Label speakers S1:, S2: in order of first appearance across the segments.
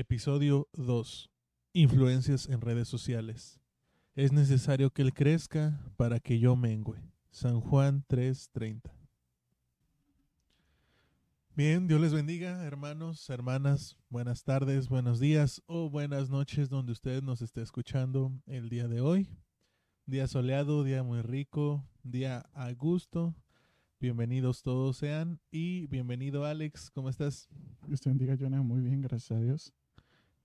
S1: Episodio 2. Influencias en redes sociales. Es necesario que él crezca para que yo mengüe. San Juan 3:30. Bien, Dios les bendiga, hermanos, hermanas. Buenas tardes, buenos días o buenas noches donde usted nos esté escuchando el día de hoy. Día soleado, día muy rico, día a gusto. Bienvenidos todos sean y bienvenido Alex, ¿cómo estás?
S2: Dios te bendiga, Jonah. Muy bien, gracias a Dios.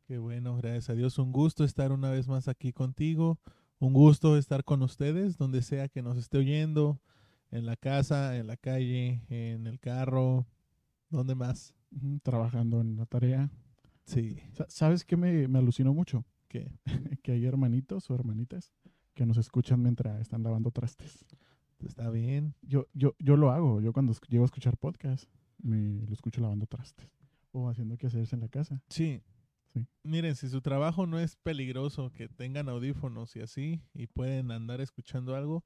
S1: Qué bueno, gracias a Dios. Un gusto estar una vez más aquí contigo. Un gusto estar con ustedes, donde sea que nos esté oyendo, en la casa, en la calle, en el carro, ¿dónde más?
S2: Trabajando en la tarea.
S1: Sí.
S2: Sa- ¿Sabes qué me, me alucinó mucho?
S1: ¿Qué?
S2: que hay hermanitos o hermanitas que nos escuchan mientras están lavando trastes.
S1: Está bien.
S2: Yo, yo, yo lo hago. Yo cuando llego a escuchar podcast, me lo escucho lavando trastes. O haciendo que hacerse en la casa.
S1: Sí.
S2: Sí.
S1: Miren, si su trabajo no es peligroso, que tengan audífonos y así, y pueden andar escuchando algo,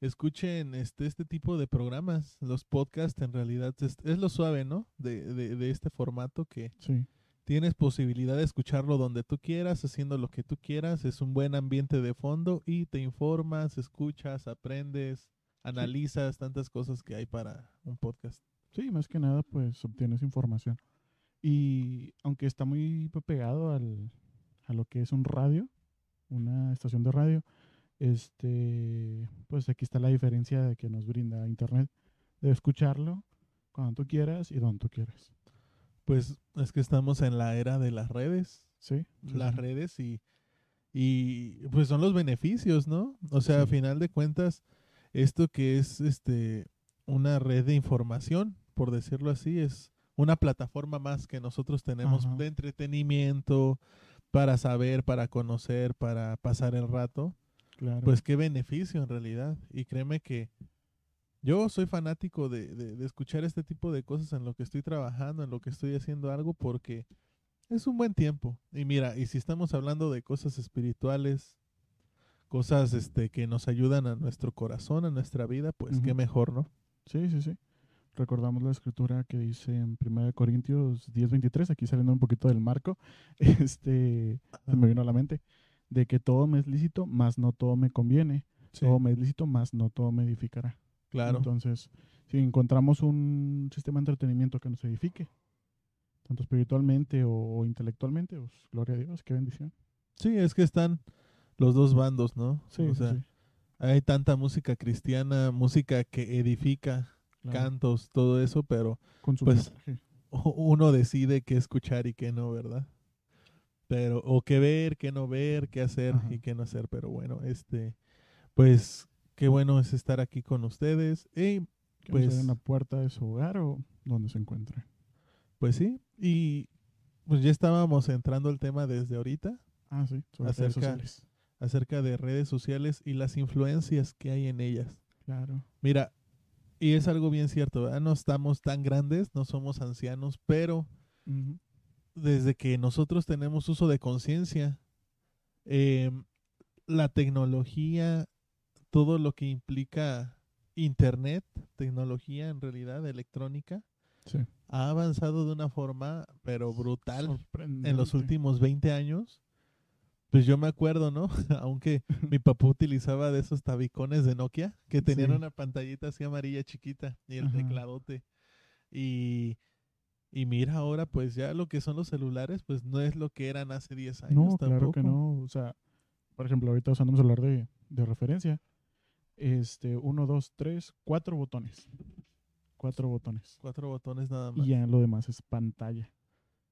S1: escuchen este, este tipo de programas. Los podcasts en realidad es, es lo suave, ¿no? De, de, de este formato que
S2: Sí.
S1: tienes posibilidad de escucharlo donde tú quieras, haciendo lo que tú quieras. Es un buen ambiente de fondo y te informas, escuchas, aprendes, analizas tantas cosas que hay para un podcast.
S2: Sí, más que nada, pues obtienes información. Y aunque está muy pe- pegado al, a lo que es un radio, una estación de radio, este, pues aquí está la diferencia de que nos brinda Internet, de escucharlo cuando tú quieras y donde tú quieras.
S1: Pues es que estamos en la era de las redes.
S2: Sí, sí,
S1: las
S2: sí.
S1: redes y, y pues son los beneficios, ¿no? O sea, a
S2: Sí.
S1: final de cuentas, esto que es este una red de información, por decirlo así, es una plataforma más que nosotros tenemos
S2: Ajá.
S1: de entretenimiento, para saber, para conocer, para pasar el rato.
S2: Claro.
S1: Pues qué beneficio en realidad. Y créeme que yo soy fanático de, de, de escuchar este tipo de cosas en lo que estoy trabajando, en lo que estoy haciendo algo, porque es un buen tiempo. Y mira, y si estamos hablando de cosas espirituales, cosas este que nos ayudan a nuestro corazón, a nuestra vida, pues qué
S2: Ujú.
S1: mejor, ¿no?
S2: Sí, sí, sí. Recordamos la escritura que dice en 1 Corintios 10:23, aquí saliendo un poquito del marco, este, se me vino a la mente, de que todo me es lícito, mas no todo me conviene.
S1: Sí,
S2: Todo me es lícito, mas no todo me edificará.
S1: claro.
S2: Entonces, si encontramos un sistema de entretenimiento que nos edifique, tanto espiritualmente o, o intelectualmente, pues gloria a Dios, qué bendición.
S1: Sí, es que están los dos bandos, ¿no?
S2: Sí,
S1: o sea,
S2: sí,
S1: hay tanta música cristiana, música que edifica,
S2: claro.
S1: cantos, todo eso, pero
S2: con su
S1: pues,
S2: mensaje.
S1: uno decide qué escuchar y qué no, ¿verdad? Pero, o qué ver, qué no ver, qué hacer
S2: Ajá.
S1: y qué no hacer. Pero bueno, este, pues, qué bueno es estar aquí con ustedes. Y, pues-
S2: en la puerta de su hogar o donde se encuentre.
S1: pues sí, y pues ya estábamos entrando al tema desde ahorita
S2: Ah, sí, sobre redes
S1: Acerca-
S2: sociales.
S1: acerca de redes sociales y las influencias que hay en ellas.
S2: Claro.
S1: Mira, y es algo bien cierto, ¿verdad? No estamos tan grandes, no somos ancianos, pero desde que nosotros tenemos uso de conciencia, eh, la tecnología, todo lo que implica Internet, tecnología en realidad electrónica,
S2: Sí.
S1: ha avanzado de una forma, pero brutal, en los últimos 20 años. Pues yo me acuerdo, ¿no? Aunque mi papá utilizaba de esos tabicones de Nokia que tenían
S2: Sí.
S1: una pantallita así amarilla chiquita y el
S2: Ajá.
S1: tecladote. Y, y mira ahora, pues ya lo que son los celulares, pues no es lo que eran hace 10 años
S2: No,
S1: tampoco.
S2: claro que no. O sea, por ejemplo, ahorita usando un celular de, de referencia, este, uno, dos, tres, cuatro botones. Cuatro botones.
S1: Cuatro botones nada más.
S2: Y ya lo demás es pantalla.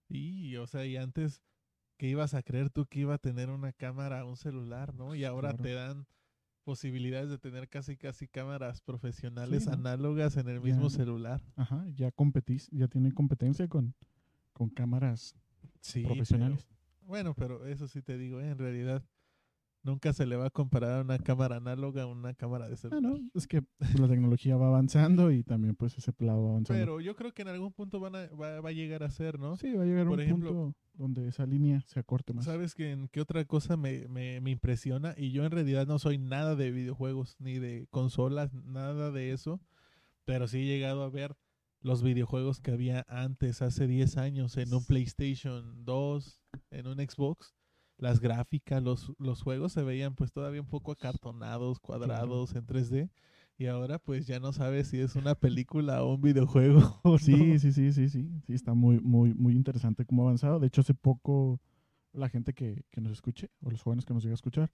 S1: Y, o sea, y antes, ¿qué ibas a creer tú que iba a tener una cámara, un celular, no? Y ahora
S2: Claro.
S1: te dan posibilidades de tener casi, casi cámaras profesionales
S2: ¿no?
S1: análogas en el
S2: Ya.
S1: mismo celular.
S2: Ajá, ya competís, ya tiene competencia con, con cámaras
S1: Sí,
S2: profesionales.
S1: pero- bueno, pero eso sí te digo, ¿eh? en realidad nunca se le va a comparar una cámara análoga a una cámara de
S2: Ah,
S1: celular.
S2: no, es que pues, la tecnología va avanzando y también pues ese lado va avanzando.
S1: Pero yo creo que en algún punto van a- va, va a llegar a ser, ¿no?
S2: sí, va a llegar
S1: por
S2: un
S1: ejemplo,
S2: punto donde esa línea se acorte más.
S1: ¿Sabes que en qué otra cosa me, me, me impresiona? Y yo en realidad no soy nada de videojuegos, ni de consolas, nada de eso. Pero sí he llegado a ver los videojuegos que había antes, hace 10 años, en un PlayStation 2, en un Xbox, las gráficas, los, los juegos se veían pues todavía un poco acartonados, cuadrados en 3D. Y ahora pues ya no sabes si es una película o un videojuego.
S2: Sí, sí, sí, sí, sí. Sí, está muy, muy, muy interesante cómo ha avanzado. De hecho, hace poco la gente que, que nos escuche, o los jóvenes que nos llega a escuchar,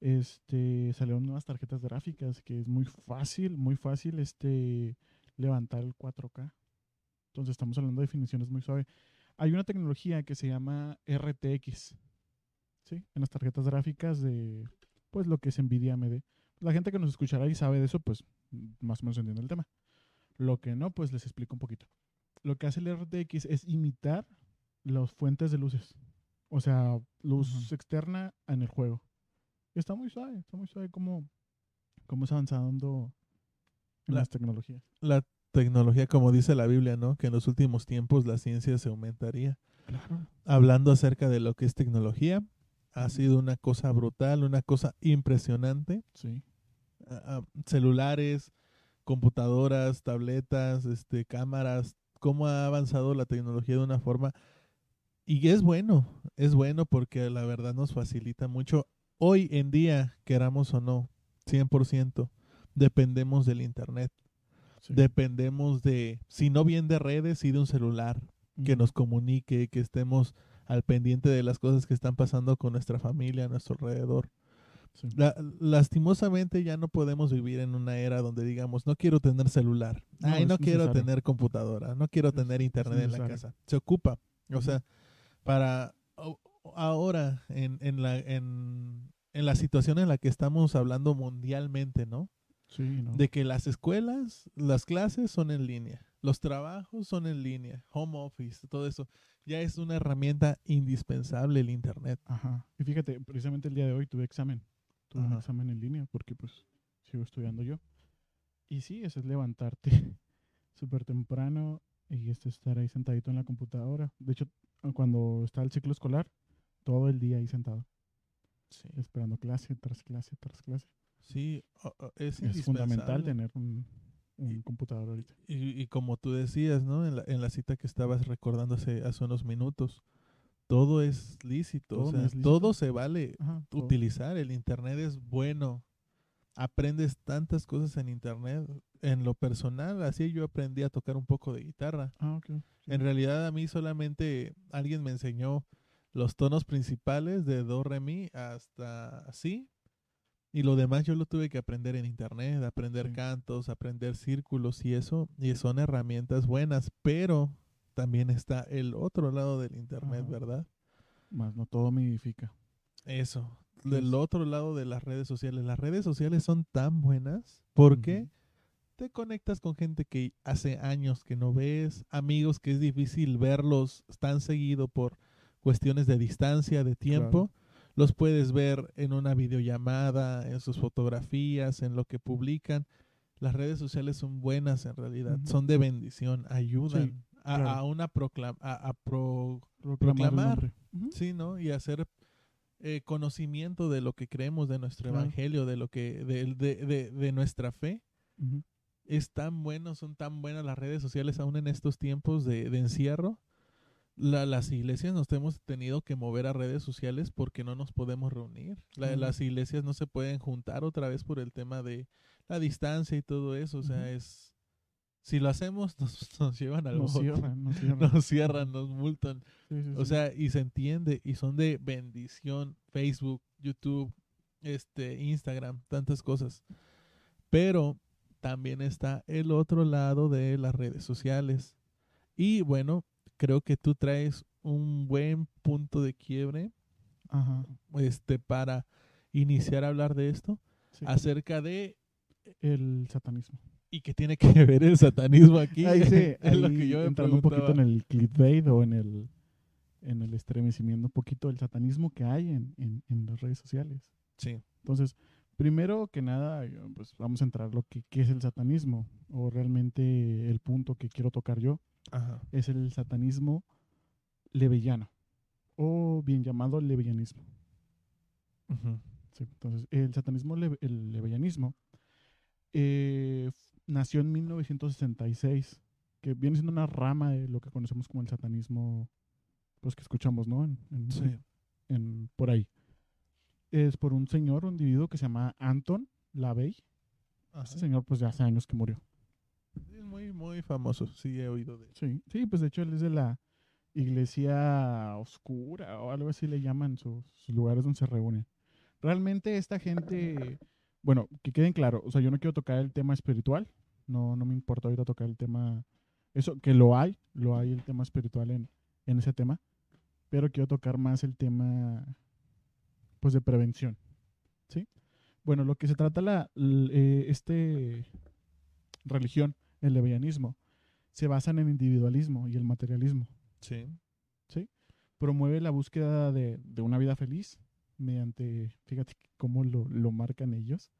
S2: este, salieron nuevas tarjetas gráficas que es muy fácil, muy fácil este, levantar el 4K. Entonces estamos hablando de definiciones muy suaves. Hay una tecnología que se llama RTX, ¿sí? En las tarjetas gráficas de, pues, lo que es NVIDIA AMD. La gente que nos escuchará y sabe de eso, pues, más o menos entiende el tema. Lo que no, pues, les explico un poquito. Lo que hace el RTX es imitar las fuentes de luces. O sea, luz externa en el juego. Y está muy suave, está muy suave cómo, cómo es avanzando en
S1: La-
S2: las tecnologías.
S1: La tecnología, como dice la Biblia, ¿no? Que en los últimos tiempos la ciencia se aumentaría.
S2: Claro.
S1: Hablando acerca de lo que es tecnología, ha sido una cosa brutal, una cosa impresionante.
S2: Sí.
S1: Celulares, computadoras, tabletas, este, cámaras, cómo ha avanzado la tecnología de una forma. Y es bueno, es bueno porque la verdad nos facilita mucho. Hoy en día, queramos o no, 100%, dependemos del Internet.
S2: sí.
S1: Dependemos de, si no bien de redes, y de un celular que nos comunique, que estemos al pendiente de las cosas que están pasando con nuestra familia a nuestro alrededor.
S2: Sí.
S1: La- lastimosamente ya no podemos vivir en una era donde digamos, no quiero tener celular,
S2: No,
S1: ay, no quiero
S2: necesario.
S1: tener computadora, no quiero tener internet en la casa. Se ocupa. O sea, para ahora en, en la en, en la situación en la que estamos hablando mundialmente, ¿no?
S2: Sí, ¿no?
S1: De que las escuelas, las clases son en línea, los trabajos son en línea, home office, todo eso. Ya es una herramienta indispensable el internet.
S2: Ajá. Y fíjate, precisamente el día de hoy tuve examen. Tuve un examen en línea porque pues sigo estudiando yo. Y sí, eso es levantarte súper temprano y este estar ahí sentadito en la computadora. De hecho, cuando está el ciclo escolar, todo el día ahí sentado,
S1: Sí.
S2: esperando clase tras clase tras clase.
S1: Sí, es,
S2: Es fundamental tener un, un
S1: Y-
S2: computador ahorita.
S1: Y, y como tú decías, ¿no? En la, en la cita que estabas recordando hace, hace unos minutos, todo es lícito,
S2: Todo
S1: o sea,
S2: lícito.
S1: todo se vale
S2: Ajá, todo.
S1: utilizar. El internet es bueno. Aprendes tantas cosas en internet. En lo personal, así yo aprendí a tocar un poco de guitarra.
S2: Ah, ok. sí.
S1: En realidad a mí solamente alguien me enseñó los tonos principales de do, re, mi hasta así. Y lo demás yo lo tuve que aprender en internet, aprender
S2: Sí.
S1: cantos, aprender círculos y eso. Y son herramientas buenas, pero también está el otro lado del internet,
S2: Ajá.
S1: ¿verdad?
S2: Más no todo me edifica.
S1: Eso.
S2: Es-
S1: Del otro lado de las redes sociales. Las redes sociales son tan buenas porque te conectas con gente que hace años que no ves, amigos que es difícil verlos tan seguido por cuestiones de distancia, de tiempo. Los puedes ver en una videollamada, en sus fotografías, en lo que publican. Las redes sociales son buenas en realidad, son de bendición, ayudan a,
S2: claro.
S1: a una proclam a, a pro-
S2: Proclamar
S1: sí, ¿no? Y hacer eh, conocimiento de lo que creemos, de nuestro
S2: Claro.
S1: evangelio, de lo que, de, de, de, de nuestra fe es tan bueno, son tan buenas las redes sociales aún en estos tiempos de, de encierro. La- las iglesias nos hemos tenido que mover a redes sociales porque no nos podemos reunir. La-. Las iglesias no se pueden juntar otra vez por el tema de la distancia y todo eso. O sea, es... Si lo hacemos, nos, nos llevan al
S2: Nos cierran, nos cierran.
S1: Nos cierran, nos multan.
S2: Sí, sí,
S1: O sea, y se entiende, y son de bendición, Facebook, YouTube, este, Instagram, tantas cosas. Pero también está el otro lado de las redes sociales. Y bueno, creo que tú traes un buen punto de quiebre
S2: Ajá.
S1: este para iniciar a hablar de esto
S2: sí.
S1: acerca de
S2: El satanismo.
S1: y que tiene que ver el satanismo aquí.
S2: Ahí sí,
S1: es lo que yo me
S2: entrando un poquito en el clickbait o en el en el estremecimiento un poquito del satanismo que hay en, en, en las redes sociales.
S1: Sí.
S2: Entonces, primero que nada, pues vamos a entrar lo que es el satanismo o realmente el punto que quiero tocar yo
S1: Ajá.
S2: es el satanismo lebellano o bien llamado levellanismo. Sí, entonces, el satanismo, leve- el levellanismo, eh, nació en 1966, que viene siendo una rama de lo que conocemos como el satanismo pues que escuchamos, ¿no? En, en-
S1: Sí.
S2: en- por ahí. Es por un señor, un individuo que se llama Anton LaVey.
S1: Ajá.
S2: Este señor, pues ya hace años que murió.
S1: Es muy, muy famoso. Sí, he oído de él.
S2: Sí, sí, pues de hecho él es de la iglesia oscura o algo así le llaman sus, sus lugares donde se reúnen. Realmente esta gente, bueno, que queden claro, o sea, yo no quiero tocar el tema espiritual, no, no me importa ahorita tocar el tema, eso, que lo hay, lo hay el tema espiritual en, en ese tema, pero quiero tocar más el tema, pues, de prevención, ¿sí? Bueno, lo que se trata la, eh, este religión, el levianismo, se basa en el individualismo y el materialismo.
S1: Sí.
S2: Promueve la búsqueda de, de una vida feliz mediante, fíjate cómo lo, lo marcan ellos,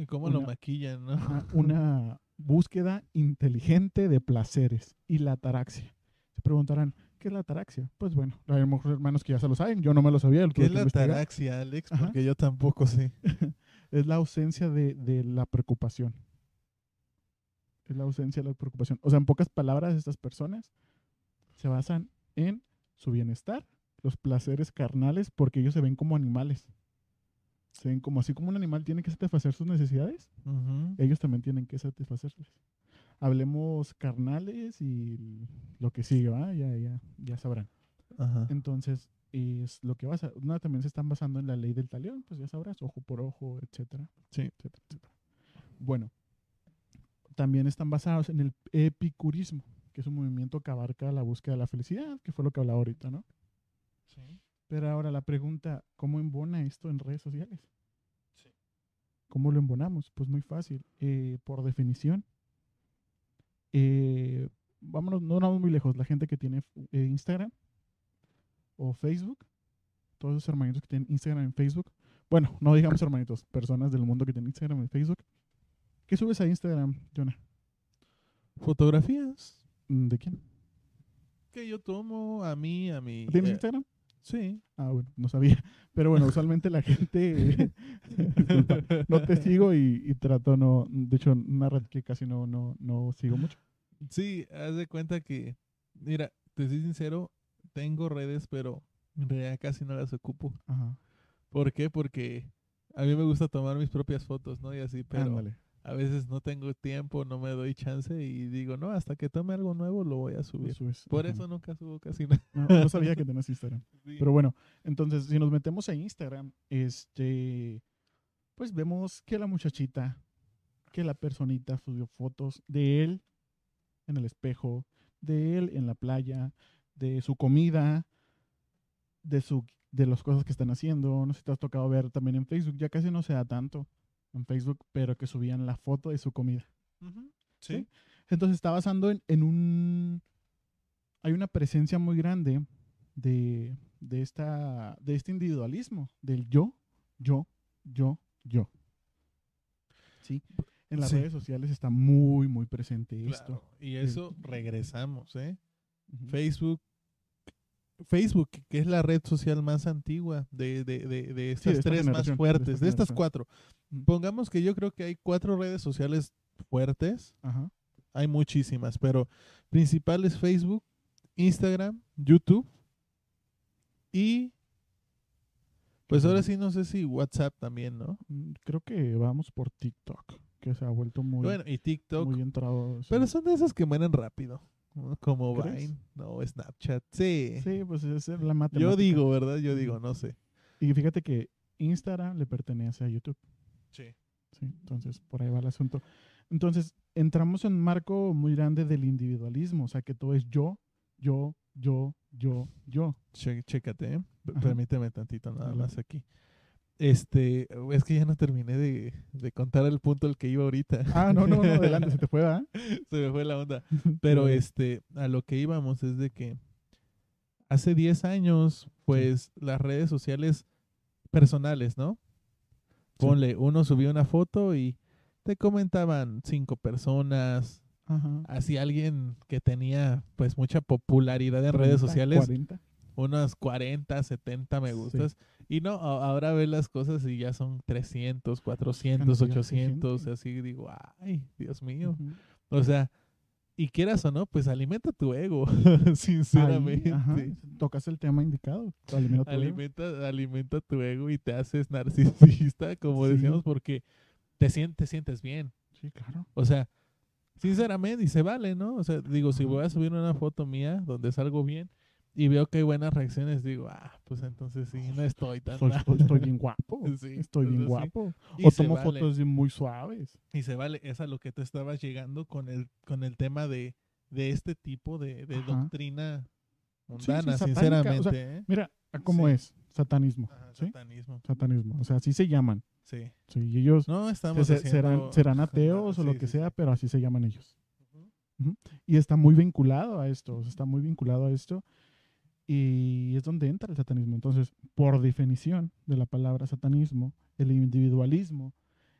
S1: Y cómo lo maquillan, ¿no?
S2: una, una búsqueda inteligente de placeres y la ataraxia. Se preguntarán, ¿qué es la ataraxia? Pues bueno, hay mejor hermanos que ya se lo saben, yo no me lo sabía. lo
S1: ¿Qué es la ataraxia, Alex?
S2: Ajá.
S1: Porque yo tampoco sé.
S2: Es la ausencia de, de la preocupación. Es la ausencia de la preocupación. O sea, en pocas palabras, estas personas se basan en su bienestar, los placeres carnales, porque ellos se ven como animales. Se ven como así como un animal tiene que satisfacer sus necesidades, ellos también tienen que satisfacerlas. Hablemos carnales y lo que sigue, ¿va? Ya, ya, ya sabrán.
S1: Ajá.
S2: Entonces, es lo que basa. Una también se están basando en la ley del talión, pues ya sabrás, ojo por ojo, etcétera.
S1: Sí.
S2: etcétera, etcétera. Bueno, también están basados en el epicurismo, que es un movimiento que abarca la búsqueda de la felicidad, que fue lo que hablaba ahorita, ¿no?
S1: Sí.
S2: Pero ahora la pregunta, ¿cómo embona esto en redes sociales?
S1: Sí.
S2: ¿Cómo lo embonamos? Pues muy fácil. Eh, por definición, eh, vámonos, no vamos muy lejos. La gente que tiene eh, Instagram o Facebook, todos esos hermanitos que tienen Instagram y Facebook, bueno, no digamos hermanitos, personas del mundo que tienen Instagram y Facebook, ¿qué subes a Instagram, Jonah?
S1: Fotografías
S2: Mm, ¿De quién?
S1: que yo tomo a mí, a mi...
S2: ¿Tienes
S1: eh,
S2: Instagram?
S1: Sí.
S2: Ah, bueno, no sabía. Pero bueno, usualmente la gente, disculpa, no te sigo y, y trato no, de hecho, una red que casi no, no, no sigo mucho.
S1: Sí, haz de cuenta que, mira, te soy sincero, tengo redes, pero en realidad casi no las ocupo.
S2: Ajá.
S1: ¿Por qué? Porque a mí me gusta tomar mis propias fotos, ¿no? Y así, pero
S2: Ándale.
S1: A veces no tengo tiempo, no me doy chance y digo, no, hasta que tome algo nuevo lo voy a subir. Por
S2: Ajá.
S1: eso nunca subo casi nada.
S2: No, no sabía que tenías Instagram.
S1: Sí.
S2: Pero bueno, entonces, si nos metemos a Instagram, este, pues vemos que la muchachita, que la personita subió fotos de él en el espejo, de él en la playa, de su comida, de su de las cosas que están haciendo. No sé si te has tocado ver también en Facebook, ya casi no se da tanto en Facebook, pero que subían la foto de su comida. ¿sí? Entonces está basando en, en un... Hay una presencia muy grande de, de, esta, de este individualismo, del yo, yo, yo, yo. ¿Sí? En las
S1: Sí.
S2: redes sociales está muy, muy presente esto.
S1: Claro, Y eso regresamos, ¿eh? Facebook, Facebook, que es la red social más antigua de, de, de, de estas
S2: esta
S1: tres más
S2: de
S1: fuertes,
S2: esta
S1: de estas cuatro. Pongamos que yo creo que hay cuatro redes sociales fuertes,
S2: Ajá.
S1: hay muchísimas, pero principales Facebook, Instagram, YouTube y pues ahora sí no sé si WhatsApp también, ¿no?
S2: Mm, Creo que vamos por TikTok, que se ha vuelto muy,
S1: bueno, y TikTok,
S2: muy entrado. sí.
S1: pero son de esas que mueren rápido, ¿no? como
S2: ¿Crees?
S1: Vine, no, Snapchat, sí.
S2: Sí, pues esa es la matemática.
S1: Yo digo, ¿verdad? Yo digo, no sé.
S2: Y fíjate que Instagram le pertenece a YouTube.
S1: Sí.
S2: Sí, entonces por ahí va el asunto. Entonces, entramos en un marco muy grande del individualismo, o sea, que todo es yo, yo, yo, yo, yo.
S1: Che- chécate, ¿eh? Permíteme tantito nada más aquí. Este, es que ya no terminé de, de contar el punto al que iba ahorita.
S2: Ah, no, no, no, adelante, se te fue, ¿verdad?
S1: Se me fue la onda. Pero este, a lo que íbamos es de que hace 10 años, pues las redes sociales personales, ¿no?
S2: Sí.
S1: Ponle, uno subió una foto y te comentaban cinco personas,
S2: Ajá.
S1: así alguien que tenía pues mucha popularidad en redes
S2: 30,
S1: sociales,
S2: 40.
S1: unas 40, 70 me
S2: Sí.
S1: gustas. Y no, ahora ves las cosas y ya son 300, 400,
S2: Cantidad de
S1: 800,
S2: gente.
S1: así digo, ay, Dios mío.
S2: Ujú.
S1: O sea, y quieras o no, pues alimenta tu ego,
S2: Ahí,
S1: sinceramente.
S2: ajá, tocas el tema indicado. alimenta tu ego.
S1: alimenta, alimenta tu ego y te haces narcisista, como
S2: Sí.
S1: decíamos, porque te sientes, te sientes bien.
S2: Sí, claro.
S1: O sea, sinceramente, y se vale, ¿no? O sea, digo, si voy a subir una foto mía donde salgo bien y veo que hay buenas reacciones, digo, ah, pues entonces sí, no estoy tan mal.
S2: estoy- estoy bien guapo.
S1: Sí,
S2: estoy bien
S1: sí.
S2: guapo. O tomo
S1: vale.
S2: fotos muy suaves.
S1: Y se vale, es a lo que tú estabas llegando con el, con el tema de, de este tipo de, doctrina
S2: sí,
S1: mundana,
S2: satánica, o sea,
S1: sinceramente. ¿eh?
S2: Mira, ¿a ¿cómo es? Satanismo.
S1: Satanismo.
S2: Satanismo. O sea, así se llaman.
S1: Sí.
S2: Y ellos
S1: No estamos
S2: se-
S1: haciendo-
S2: serán, serán ateos o lo que sea, pero así se llaman ellos. Y está muy vinculado a esto, o sea, está muy vinculado a esto. Y es donde entra el satanismo. Entonces, por definición de la palabra satanismo, el individualismo,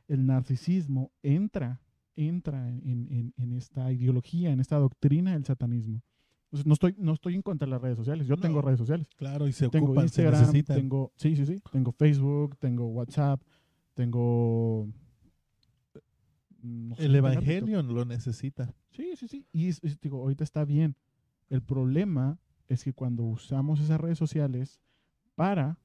S2: el narcisismo, entra, entra en, en- en esta ideología, en esta doctrina del satanismo. Entonces, no estoy, no estoy en contra de las redes sociales. Yo tengo
S1: No.
S2: redes sociales.
S1: Claro, y se
S2: Tengo
S1: ocupan, se
S2: Instagram,
S1: necesitan.
S2: tengo, sí, sí, sí. Tengo Facebook, tengo WhatsApp, tengo... no
S1: El
S2: tengo
S1: evangelio lo necesita.
S2: Sí, sí, sí. Y es- digo, ahorita está bien. El problema es que cuando usamos esas redes sociales para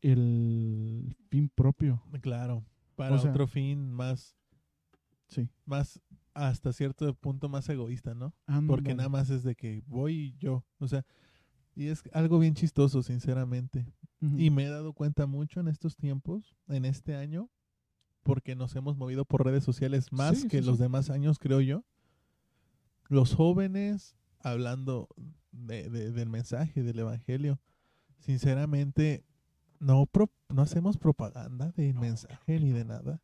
S2: el fin propio.
S1: Claro. Para
S2: O sea,
S1: otro fin más,
S2: Sí.
S1: más, hasta cierto punto más egoísta, ¿no? Porque nada más es de que voy yo. O sea, y es algo bien chistoso, sinceramente. Y me he dado cuenta mucho en estos tiempos, en este año, porque nos hemos movido por redes sociales más
S2: Sí,
S1: que
S2: sí,
S1: los
S2: sí.
S1: demás años, creo yo. Los jóvenes hablando de- de- del mensaje, del evangelio. Sinceramente, no, pro- no hacemos propaganda de mensaje ni de nada.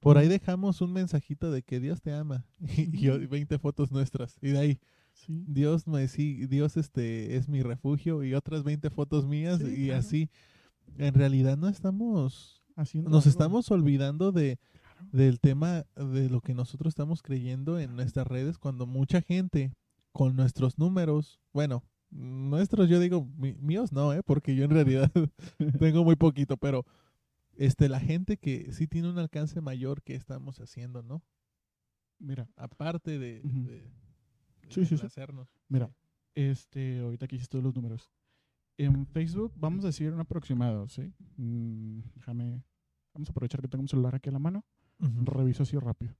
S1: Por ahí dejamos un mensajito de que Dios te ama y, y
S2: Ujú.
S1: 20 fotos nuestras. Y de ahí,
S2: Sí.
S1: Dios me sí, Dios este es mi refugio y otras 20 fotos mías
S2: Sí,
S1: y
S2: claro.
S1: así. En realidad no estamos
S2: Haciendo
S1: nos
S2: algo.
S1: estamos olvidando de
S2: Claro.
S1: del tema de lo que nosotros estamos creyendo en nuestras redes cuando mucha gente con nuestros números, bueno, nuestros yo digo míos no, eh, porque yo en realidad tengo muy poquito, pero este la gente que sí tiene un alcance mayor que estamos haciendo, ¿no?
S2: Mira,
S1: Aparte de, de
S2: Sí, sí, sí. mira. Este, ahorita que hiciste los números. En Facebook, vamos a decir un aproximado, ¿sí? Mm, déjame. Vamos a aprovechar que tengo un celular aquí a la mano. Reviso así rápido.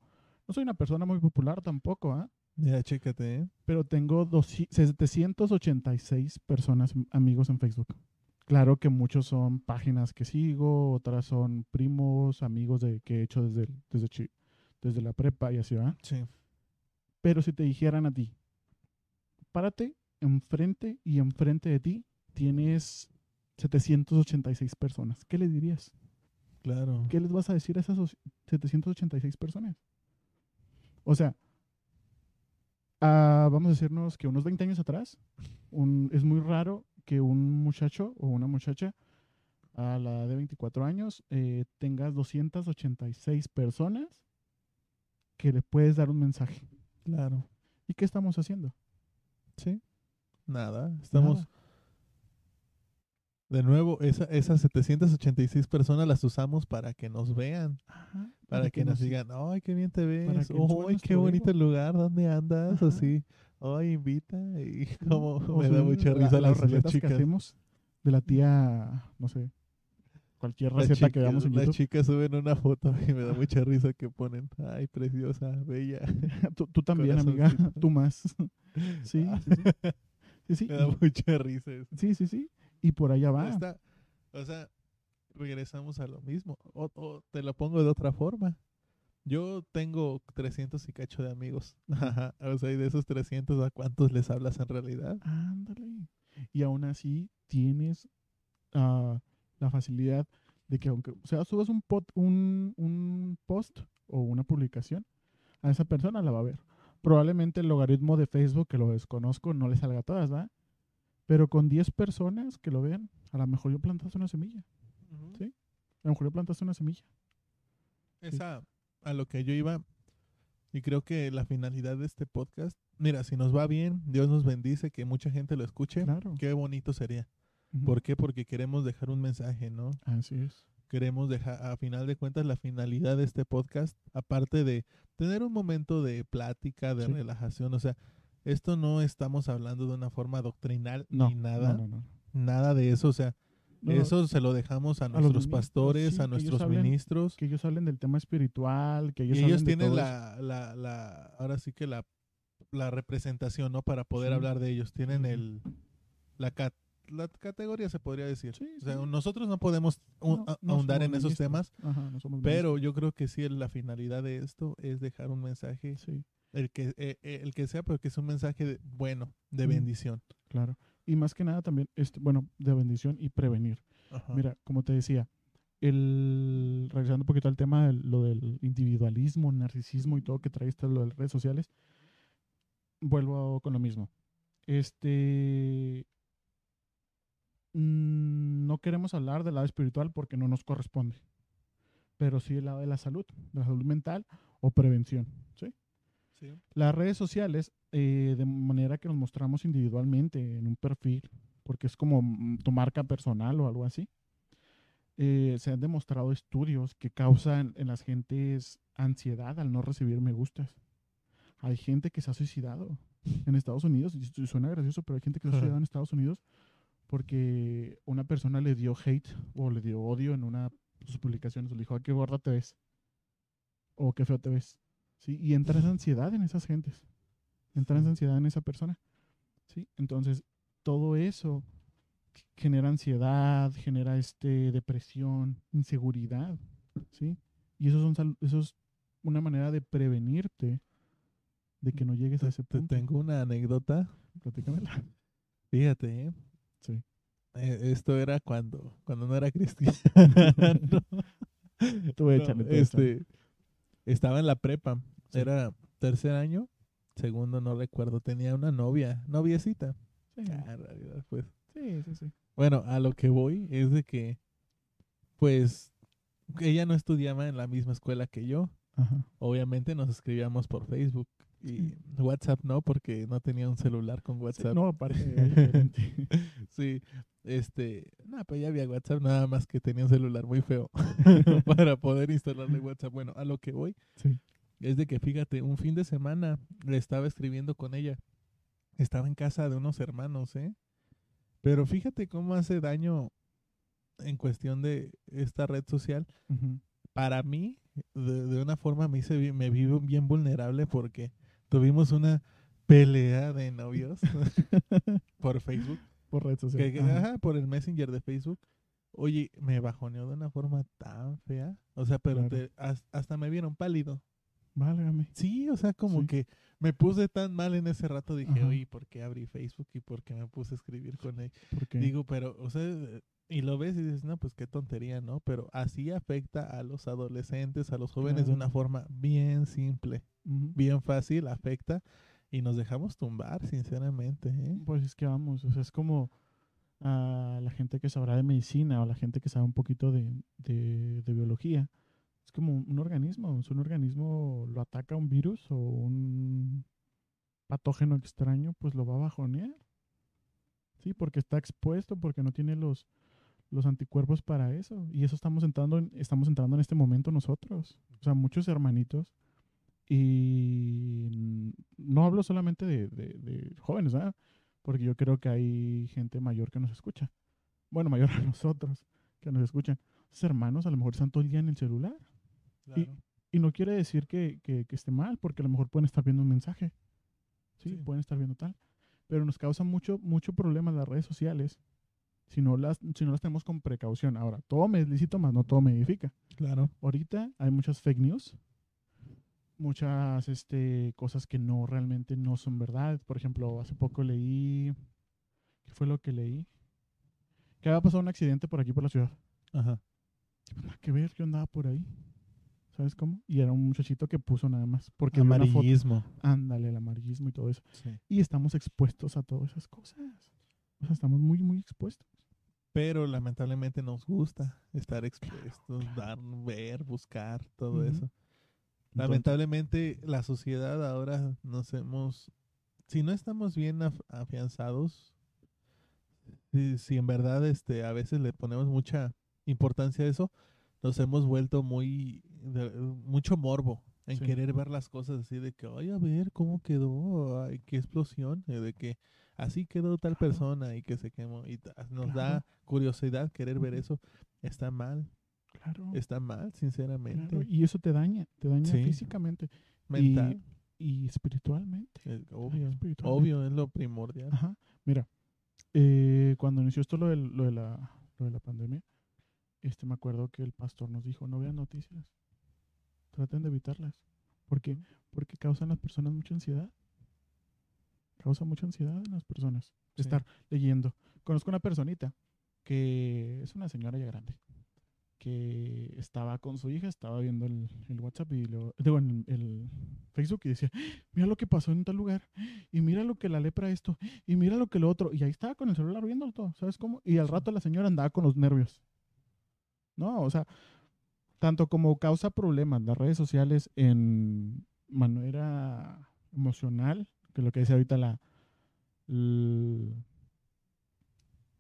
S2: No soy una persona muy popular tampoco, ¿ah?
S1: Mira, chécate, ¿eh?
S2: pero tengo 200 786 personas, amigos en Facebook. Claro que muchos son páginas que sigo, otras son primos, amigos de que he hecho desde, el- desde, desde la prepa y así va.
S1: Sí.
S2: Pero si te dijeran a ti, párate enfrente y enfrente de ti tienes 786 personas, ¿qué le dirías?
S1: Claro.
S2: ¿Qué les vas a decir a esas os- 786 personas? O sea, ah, vamos a decirnos que unos 20 años atrás, un- es muy raro que un muchacho o una muchacha a la edad de 24 años eh, tenga 286 personas que le puedes dar un mensaje.
S1: Claro.
S2: ¿Y qué estamos haciendo?
S1: Sí. Nada. Estamos.
S2: Nada.
S1: De nuevo, esa, esas 786 personas las usamos para que nos vean,
S2: Ajá,
S1: para, que, nos digan, ¡ay, qué bien te ves! ¡ay, qué bonito
S2: ego".
S1: lugar! ¿Dónde andas? Así, ¡ay, invita! Y como me da mucha risa
S2: las
S1: las, las
S2: recetas que hacemos de la tía, no sé, cualquier
S1: Las
S2: receta que veamos en
S1: las
S2: YouTube.
S1: chicas suben una foto y me da mucha risa que ponen, ¡ay, preciosa, bella!
S2: tú, tú también, amiga, tú más. sí,
S1: Ah.
S2: sí, sí. Sí,
S1: me da mucha risa eso.
S2: sí, sí, sí. Y por allá va.
S1: está- o sea, regresamos a lo mismo. O, o te lo pongo de otra forma. Yo tengo 300 y cacho de amigos. O sea, y de esos 300, ¿a cuántos les hablas en realidad?
S2: Ándale. Y aún así tienes ah, la facilidad de que aunque o sea, subas un, pot- un, un post o una publicación, a esa persona la va a ver. Probablemente el logaritmo de Facebook, que lo desconozco, no le salga a todas, ¿verdad? Pero con 10 personas que lo vean, a lo mejor yo plantaste una semilla. Sí. A lo mejor yo plantaste una semilla.
S1: Esa, a lo que yo iba, y creo que la finalidad de este podcast, mira, si nos va bien, Dios nos bendice, que mucha gente lo escuche,
S2: Claro.
S1: qué bonito sería.
S2: Ujú.
S1: ¿Por qué? Porque queremos dejar un mensaje, ¿no?
S2: Así es.
S1: queremos dejar, a final de cuentas, la finalidad de este podcast, aparte de tener un momento de plática, de
S2: Sí.
S1: relajación, o sea, esto no estamos hablando de una forma doctrinal
S2: No,
S1: ni nada,
S2: no, no, no.
S1: nada de eso, o sea,
S2: No,
S1: eso se lo dejamos a nuestros pastores,
S2: sí,
S1: a nuestros
S2: hablen,
S1: ministros.
S2: Que ellos hablen del tema espiritual, que ellos,
S1: Y ellos tienen la, la, la, ahora sí que la, la representación, ¿no? Para poder
S2: Sí.
S1: hablar de ellos. Tienen el, la, cat- la categoría, se podría decir.
S2: Sí,
S1: O sea, nosotros no podemos un-
S2: No,
S1: a-
S2: no
S1: ahondar en esos temas,
S2: Ajá,
S1: pero yo creo que sí, la finalidad de esto es dejar un mensaje, el que, eh, eh, el que sea, pero que es un mensaje de- bueno, de bendición.
S2: claro. Y más que nada también, este, bueno, de bendición y prevenir.
S1: Ajá.
S2: Mira, como te decía, el, regresando un poquito al tema de lo del individualismo, narcisismo y todo que trae esto lo de las redes sociales, vuelvo con lo mismo. Este, mm, no queremos hablar del lado espiritual porque no nos corresponde, pero sí el lado de la salud, de la salud mental o prevención, ¿sí?
S1: Sí.
S2: Las redes sociales, eh, de manera que nos mostramos individualmente en un perfil, porque es como mm, tu marca personal o algo así, eh, se han demostrado estudios que causan en las gentes ansiedad al no recibir me gustas. Hay gente que se ha suicidado en Estados Unidos, y su- suena gracioso, pero hay gente que se ha suicidado en Estados Unidos porque una persona le dio hate o le dio odio en una de sus publicaciones, le dijo, "Ay, qué gorda te ves, o qué feo te ves. ¿sí? Y entra esa ansiedad en esas gentes. Entra esa
S1: Sí.
S2: ansiedad en esa persona. ¿sí? Entonces, todo eso genera ansiedad, genera este depresión, inseguridad, ¿sí? Y eso son eso es una manera de prevenirte de que no llegues a ese
S1: Te
S2: punto.
S1: tengo una anécdota.
S2: Platícamela.
S1: Fíjate, ¿eh?
S2: Sí.
S1: Eh, esto era cuando, cuando no era cristiano. No,
S2: échale.
S1: este, estaba en la prepa.
S2: Sí.
S1: Era tercer año, segundo no recuerdo. Tenía una novia, noviecita.
S2: Sí,
S1: Ah, realidad, pues.
S2: sí, sí, sí.
S1: Bueno, a lo que voy es de que, pues, ella no estudiaba en la misma escuela que yo.
S2: Ajá.
S1: Obviamente nos escribíamos por Facebook y WhatsApp no, porque no tenía un celular con
S2: Sí,
S1: WhatsApp.
S2: no, aparte.
S1: Sí, este, no, pues ya había WhatsApp, nada más que tenía un celular muy feo para poder instalarle WhatsApp. Bueno, a lo que voy
S2: sí.
S1: Es de que fíjate, un fin de semana le estaba escribiendo con ella. Estaba en casa de unos hermanos, ¿eh? Pero fíjate cómo hace daño en cuestión de esta red social. Para mí, de, de una forma me hice me vivo bien vulnerable porque tuvimos una pelea de novios por Facebook.
S2: Por red social.
S1: Que-
S2: Ajá.
S1: por el Messenger de Facebook. Oye, me bajoneó de una forma tan fea. O sea, pero
S2: Claro.
S1: te- has- hasta me vieron pálido.
S2: Válgame.
S1: Sí, o sea, como
S2: Sí.
S1: que me puse tan mal en ese rato. Dije,
S2: Ajá.
S1: oye, ¿por qué abrí Facebook y por qué me puse a escribir con él? Digo, pero, o sea, y lo ves y dices, no, pues qué tontería, ¿no? Pero así afecta a los adolescentes, a los jóvenes de
S2: Claro.
S1: una forma bien simple,
S2: Ujú.
S1: bien fácil, afecta. Y nos dejamos tumbar, sinceramente. ¿eh?
S2: Pues es que vamos, o sea, es como a la gente que sabrá de medicina o la gente que sabe un poquito de, de- de biología. Es como un, organismo, si un organismo lo ataca un virus o un patógeno extraño, pues lo va a bajonear. Sí, porque está expuesto, porque no tiene los, los anticuerpos para eso. Y eso estamos entrando en, estamos entrando en este momento nosotros. O sea, muchos hermanitos. Y no hablo solamente de, de- de jóvenes, ¿verdad? Porque yo creo que hay gente mayor que nos escucha. Bueno, mayor a nosotros que nos escuchan. Hermanos a lo mejor están todo el día en el celular.
S1: Claro.
S2: Y no quiere decir que, que- que esté mal, porque a lo mejor pueden estar viendo un mensaje. Sí,
S1: Sí.
S2: pueden estar viendo tal. Pero nos causa mucho, mucho problema las redes sociales si no, las, si no las tenemos con precaución. Ahora, todo me es lícito, más no todo me edifica.
S1: Claro.
S2: Ahorita hay muchas fake news, muchas este, cosas que no realmente no son verdad. Por ejemplo, hace poco leí, ¿qué fue lo que leí? Que había pasado un accidente por aquí por la ciudad.
S1: Ajá.
S2: Que ver, yo andaba por ahí. ¿Sabes cómo? Y era un muchachito que puso nada más. Porque.
S1: Amarillismo.
S2: Ándale, el amarillismo y todo eso.
S1: Sí.
S2: Y estamos expuestos a todas esas cosas. O sea, estamos muy, muy expuestos.
S1: Pero lamentablemente nos gusta estar expuestos, dar, ver, buscar, todo
S2: Ujú.
S1: eso.
S2: Entonces,
S1: Lamentablemente la sociedad ahora nos hemos, si no estamos bien af- afianzados, si, si en verdad este a veces le ponemos mucha importancia a eso, nos hemos vuelto muy, de- mucho morbo en
S2: Sí.
S1: querer ver las cosas así de que, ay, a ver cómo quedó, ay, qué explosión, eh, de que así quedó tal
S2: Claro.
S1: persona y que se quemó. Y nos da curiosidad querer ver eso. Está mal,
S2: Claro.
S1: está mal, sinceramente.
S2: claro, Y eso te daña, te daña
S1: Sí.
S2: físicamente
S1: Mental,
S2: y espiritualmente.
S1: eh, obvio,
S2: espiritualmente.
S1: obvio, es lo primordial.
S2: Ajá. Mira, eh, cuando inició esto lo, del- lo de la, lo de la pandemia, este me acuerdo que el pastor nos dijo, no vean noticias, traten de evitarlas. ¿Por qué? Porque causan las personas mucha ansiedad. Causa mucha ansiedad en las personas.
S1: Sí.
S2: Estar leyendo. Conozco una personita que es una señora ya grande, que estaba con su hija, estaba viendo el, el WhatsApp y lo, digo, en el Facebook y decía, mira lo que pasó en tal lugar, y mira lo que la lepra esto, y mira lo que lo otro, y ahí estaba con el celular viendo todo, ¿sabes cómo? Y al rato la señora andaba con los nervios. No, o sea, tanto como causa problemas las redes sociales en manera emocional, que lo que decía ahorita la...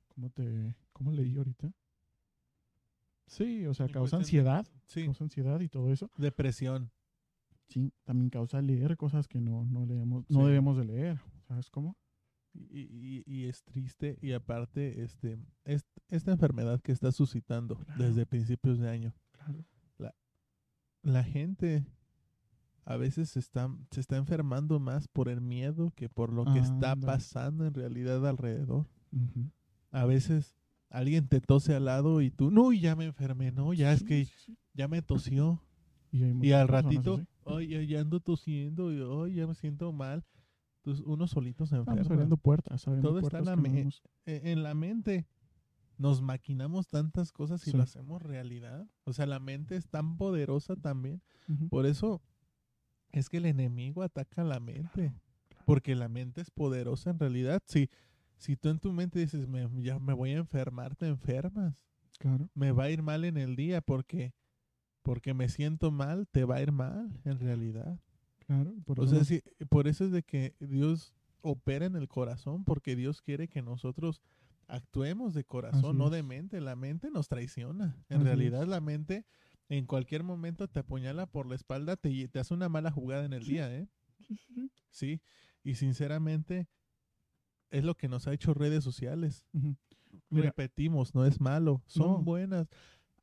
S2: ¿Cómo te... ¿Cómo leí ahorita? Sí, o sea, causa ansiedad,
S1: Sí,
S2: causa ansiedad y todo eso.
S1: depresión.
S2: Sí, también causa leer cosas que no, no leemos, no
S1: Sí.
S2: debemos de leer, ¿sabes cómo?
S1: Y, y- y es triste y aparte este es- esta enfermedad que está suscitando
S2: Claro.
S1: desde principios de año
S2: Claro.
S1: la gente a veces se está se está enfermando más por el miedo que por lo que está pasando en realidad alrededor. A veces alguien te tose al lado y tú no ya me enfermé no ya es que
S2: sí,
S1: ya me tosió.
S2: Y,
S1: al ratito ay ya, ya ando tosiendo y ay ya me siento mal entonces uno solito se
S2: Estamos abriendo puertas, abriendo
S1: Todo está en la me-
S2: hemos-
S1: e- en la mente nos maquinamos tantas cosas y
S2: Sí.
S1: lo hacemos realidad. O sea, la mente es tan poderosa también. Por eso es que el enemigo ataca la mente. Porque la mente es poderosa en realidad. Si, si tú en tu mente dices, me, ya me voy a enfermar, te enfermas.
S2: Claro,
S1: Me va a ir mal en el día porque, porque me siento mal, te va a ir mal en realidad.
S2: Claro. Por
S1: O
S2: eso
S1: sea, sí, por eso es de que Dios opera en el corazón, porque Dios quiere que nosotros actuemos de corazón,
S2: Así
S1: no de mente. La mente nos traiciona. En
S2: Así
S1: realidad,
S2: es.
S1: la mente en cualquier momento te apuñala por la espalda, te, te hace una mala jugada en el
S2: Sí.
S1: día, ¿eh?
S2: Sí.
S1: Y sinceramente, es lo que nos ha hecho redes sociales. Repetimos, no es malo, son
S2: No.
S1: buenas.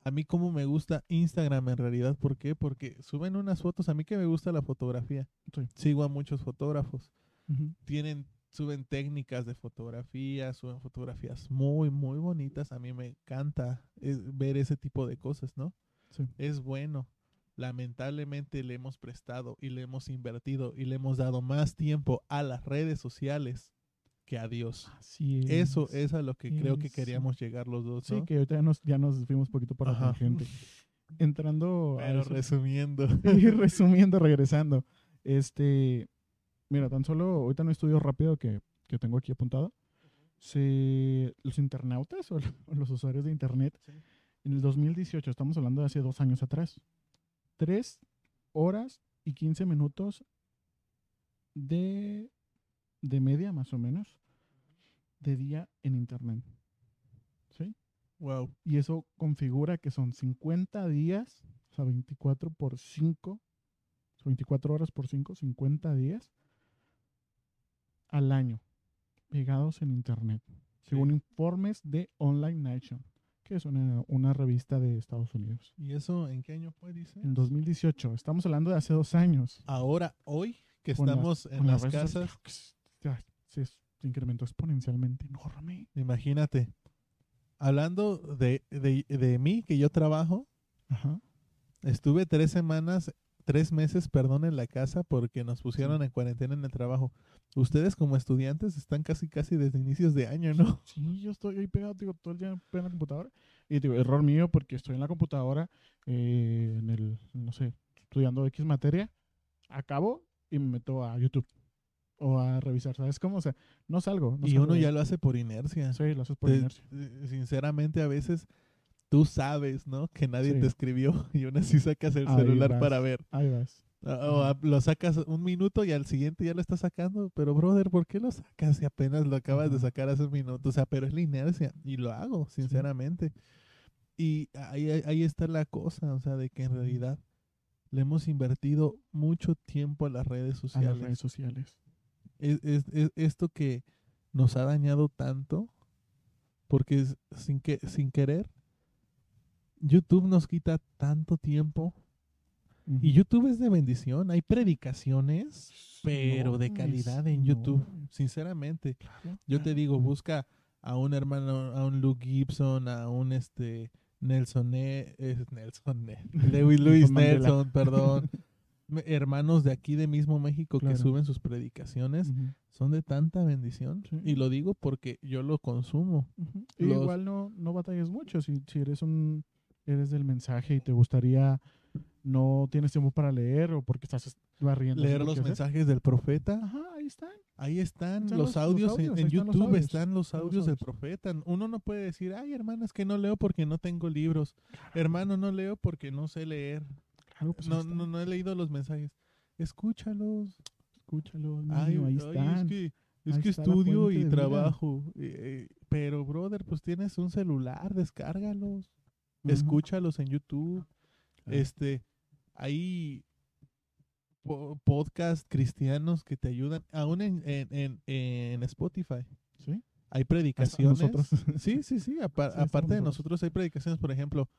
S1: A mí como me gusta Instagram en realidad, ¿por qué? Porque suben unas fotos, a mí que me gusta la fotografía.
S2: Sí.
S1: Sigo a muchos fotógrafos tienen suben técnicas de fotografía, suben fotografías muy muy bonitas. A mí me encanta eh, ver ese tipo de cosas, ¿no?
S2: Sí.
S1: Es bueno. Lamentablemente le hemos prestado y le hemos invertido y le hemos dado más tiempo a las redes sociales que a Dios.
S2: Así es.
S1: Eso es a lo que creo que queríamos llegar los dos,
S2: Sí, que ahorita ya nos, ya nos fuimos poquito para la gente. Entrando a
S1: Pero
S2: eso-
S1: resumiendo.
S2: y resumiendo, regresando. Este, mira, tan solo ahorita no estudio rápido que, que tengo aquí apuntado. Se, los internautas o, o los usuarios de internet
S1: Sí.
S2: en el 2018, estamos hablando de hace dos años atrás, tres horas y 15 minutos de, de media más o menos de día en internet. ¿Sí?
S1: wow.
S2: Y eso configura que son 50 días, o sea, 24 por 5, 24 horas por 5, 50 días al año pegados en Internet, según informes de Online Nation, que es una, una revista de Estados Unidos.
S1: ¿Y eso en qué año fue, dice?
S2: En 2018, estamos hablando de hace dos años.
S1: Ahora, hoy que
S2: Con las-
S1: estamos en las
S2: redes
S1: casas,
S2: ya, se, incrementó exponencialmente enorme.
S1: Imagínate, hablando de, de, de mí, que yo trabajo,
S2: Ajá.
S1: estuve tres semanas, tres meses, perdón, en la casa porque nos pusieron en cuarentena en el trabajo. Ustedes como estudiantes están casi, casi desde inicios de año, ¿no?
S2: Sí, yo estoy ahí pegado, digo, todo el día en la computadora. Y digo, error mío porque estoy en la computadora, eh, en el, no sé, estudiando X materia, acabo y me meto a YouTube o a revisar, ¿sabes cómo? O sea, no salgo. No
S1: y
S2: salgo
S1: uno
S2: de
S1: ya lo hace por inercia.
S2: Sí, lo haces por inercia.
S1: eh, sinceramente, a veces tú sabes, ¿no? Que nadie
S2: Sí.
S1: te escribió y aún así sacas el
S2: Ahí
S1: celular
S2: vas.
S1: para ver.
S2: Ahí vas.
S1: O o a- lo sacas un minuto y al siguiente ya lo estás sacando. Pero, brother, ¿por qué lo sacas si apenas lo acabas de sacar hace un minuto? O sea, pero es la inercia. Y lo hago, sinceramente. Y ahí, ahí está la cosa, o sea, de que en realidad le hemos invertido mucho tiempo a las redes
S2: A
S1: sociales.
S2: las redes sociales.
S1: Es, es- es- esto que nos ha dañado tanto, porque es- sin, que, sin querer, YouTube nos quita tanto tiempo. Y. YouTube es de bendición. Hay predicaciones, pero de calidad en YouTube.
S2: no,
S1: Sinceramente,
S2: claro,
S1: yo te digo, busca a un hermano, a un Luke Gibson, a un este Nelson, Ne- es Nelson, Ne- Lewis.
S2: Nelson,
S1: perdón. Hermanos de aquí de mismo México
S2: Claro.
S1: que suben sus predicaciones son de tanta bendición.
S2: Sí.
S1: Y lo digo porque yo lo consumo.
S2: Y
S1: Los-
S2: igual no, no batalles mucho. Si, si eres un eres del mensaje y te gustaría, no tienes tiempo para leer o porque estás barriendo.
S1: Leer los
S2: hacer.
S1: mensajes del profeta.
S2: Ajá, ahí están.
S1: Ahí están
S2: Están
S1: los,
S2: los- los
S1: audios, en-
S2: están los
S1: YouTube,
S2: audios.
S1: están los
S2: Están los
S1: audios del profeta. Uno no puede decir, ay hermana, es que no leo porque no tengo libros. Hermano, no leo porque no sé leer. No, no, no he leído los mensajes. Escúchalos.
S2: Escúchalo,
S1: Ay,
S2: niño, ahí
S1: ay,
S2: están.
S1: es que, es
S2: Ahí
S1: que estudio y trabajo. Eh, eh, pero, brother, pues tienes un celular, descárgalos. Escúchalos en YouTube.
S2: Claro.
S1: Este, hay po- podcasts cristianos que te ayudan, aún en, en, en, en Spotify.
S2: ¿Sí?
S1: Hay predicaciones.
S2: nosotros.
S1: Sí, sí, sí. apa-
S2: Sí,
S1: aparte de
S2: nosotros
S1: hay predicaciones, por ejemplo,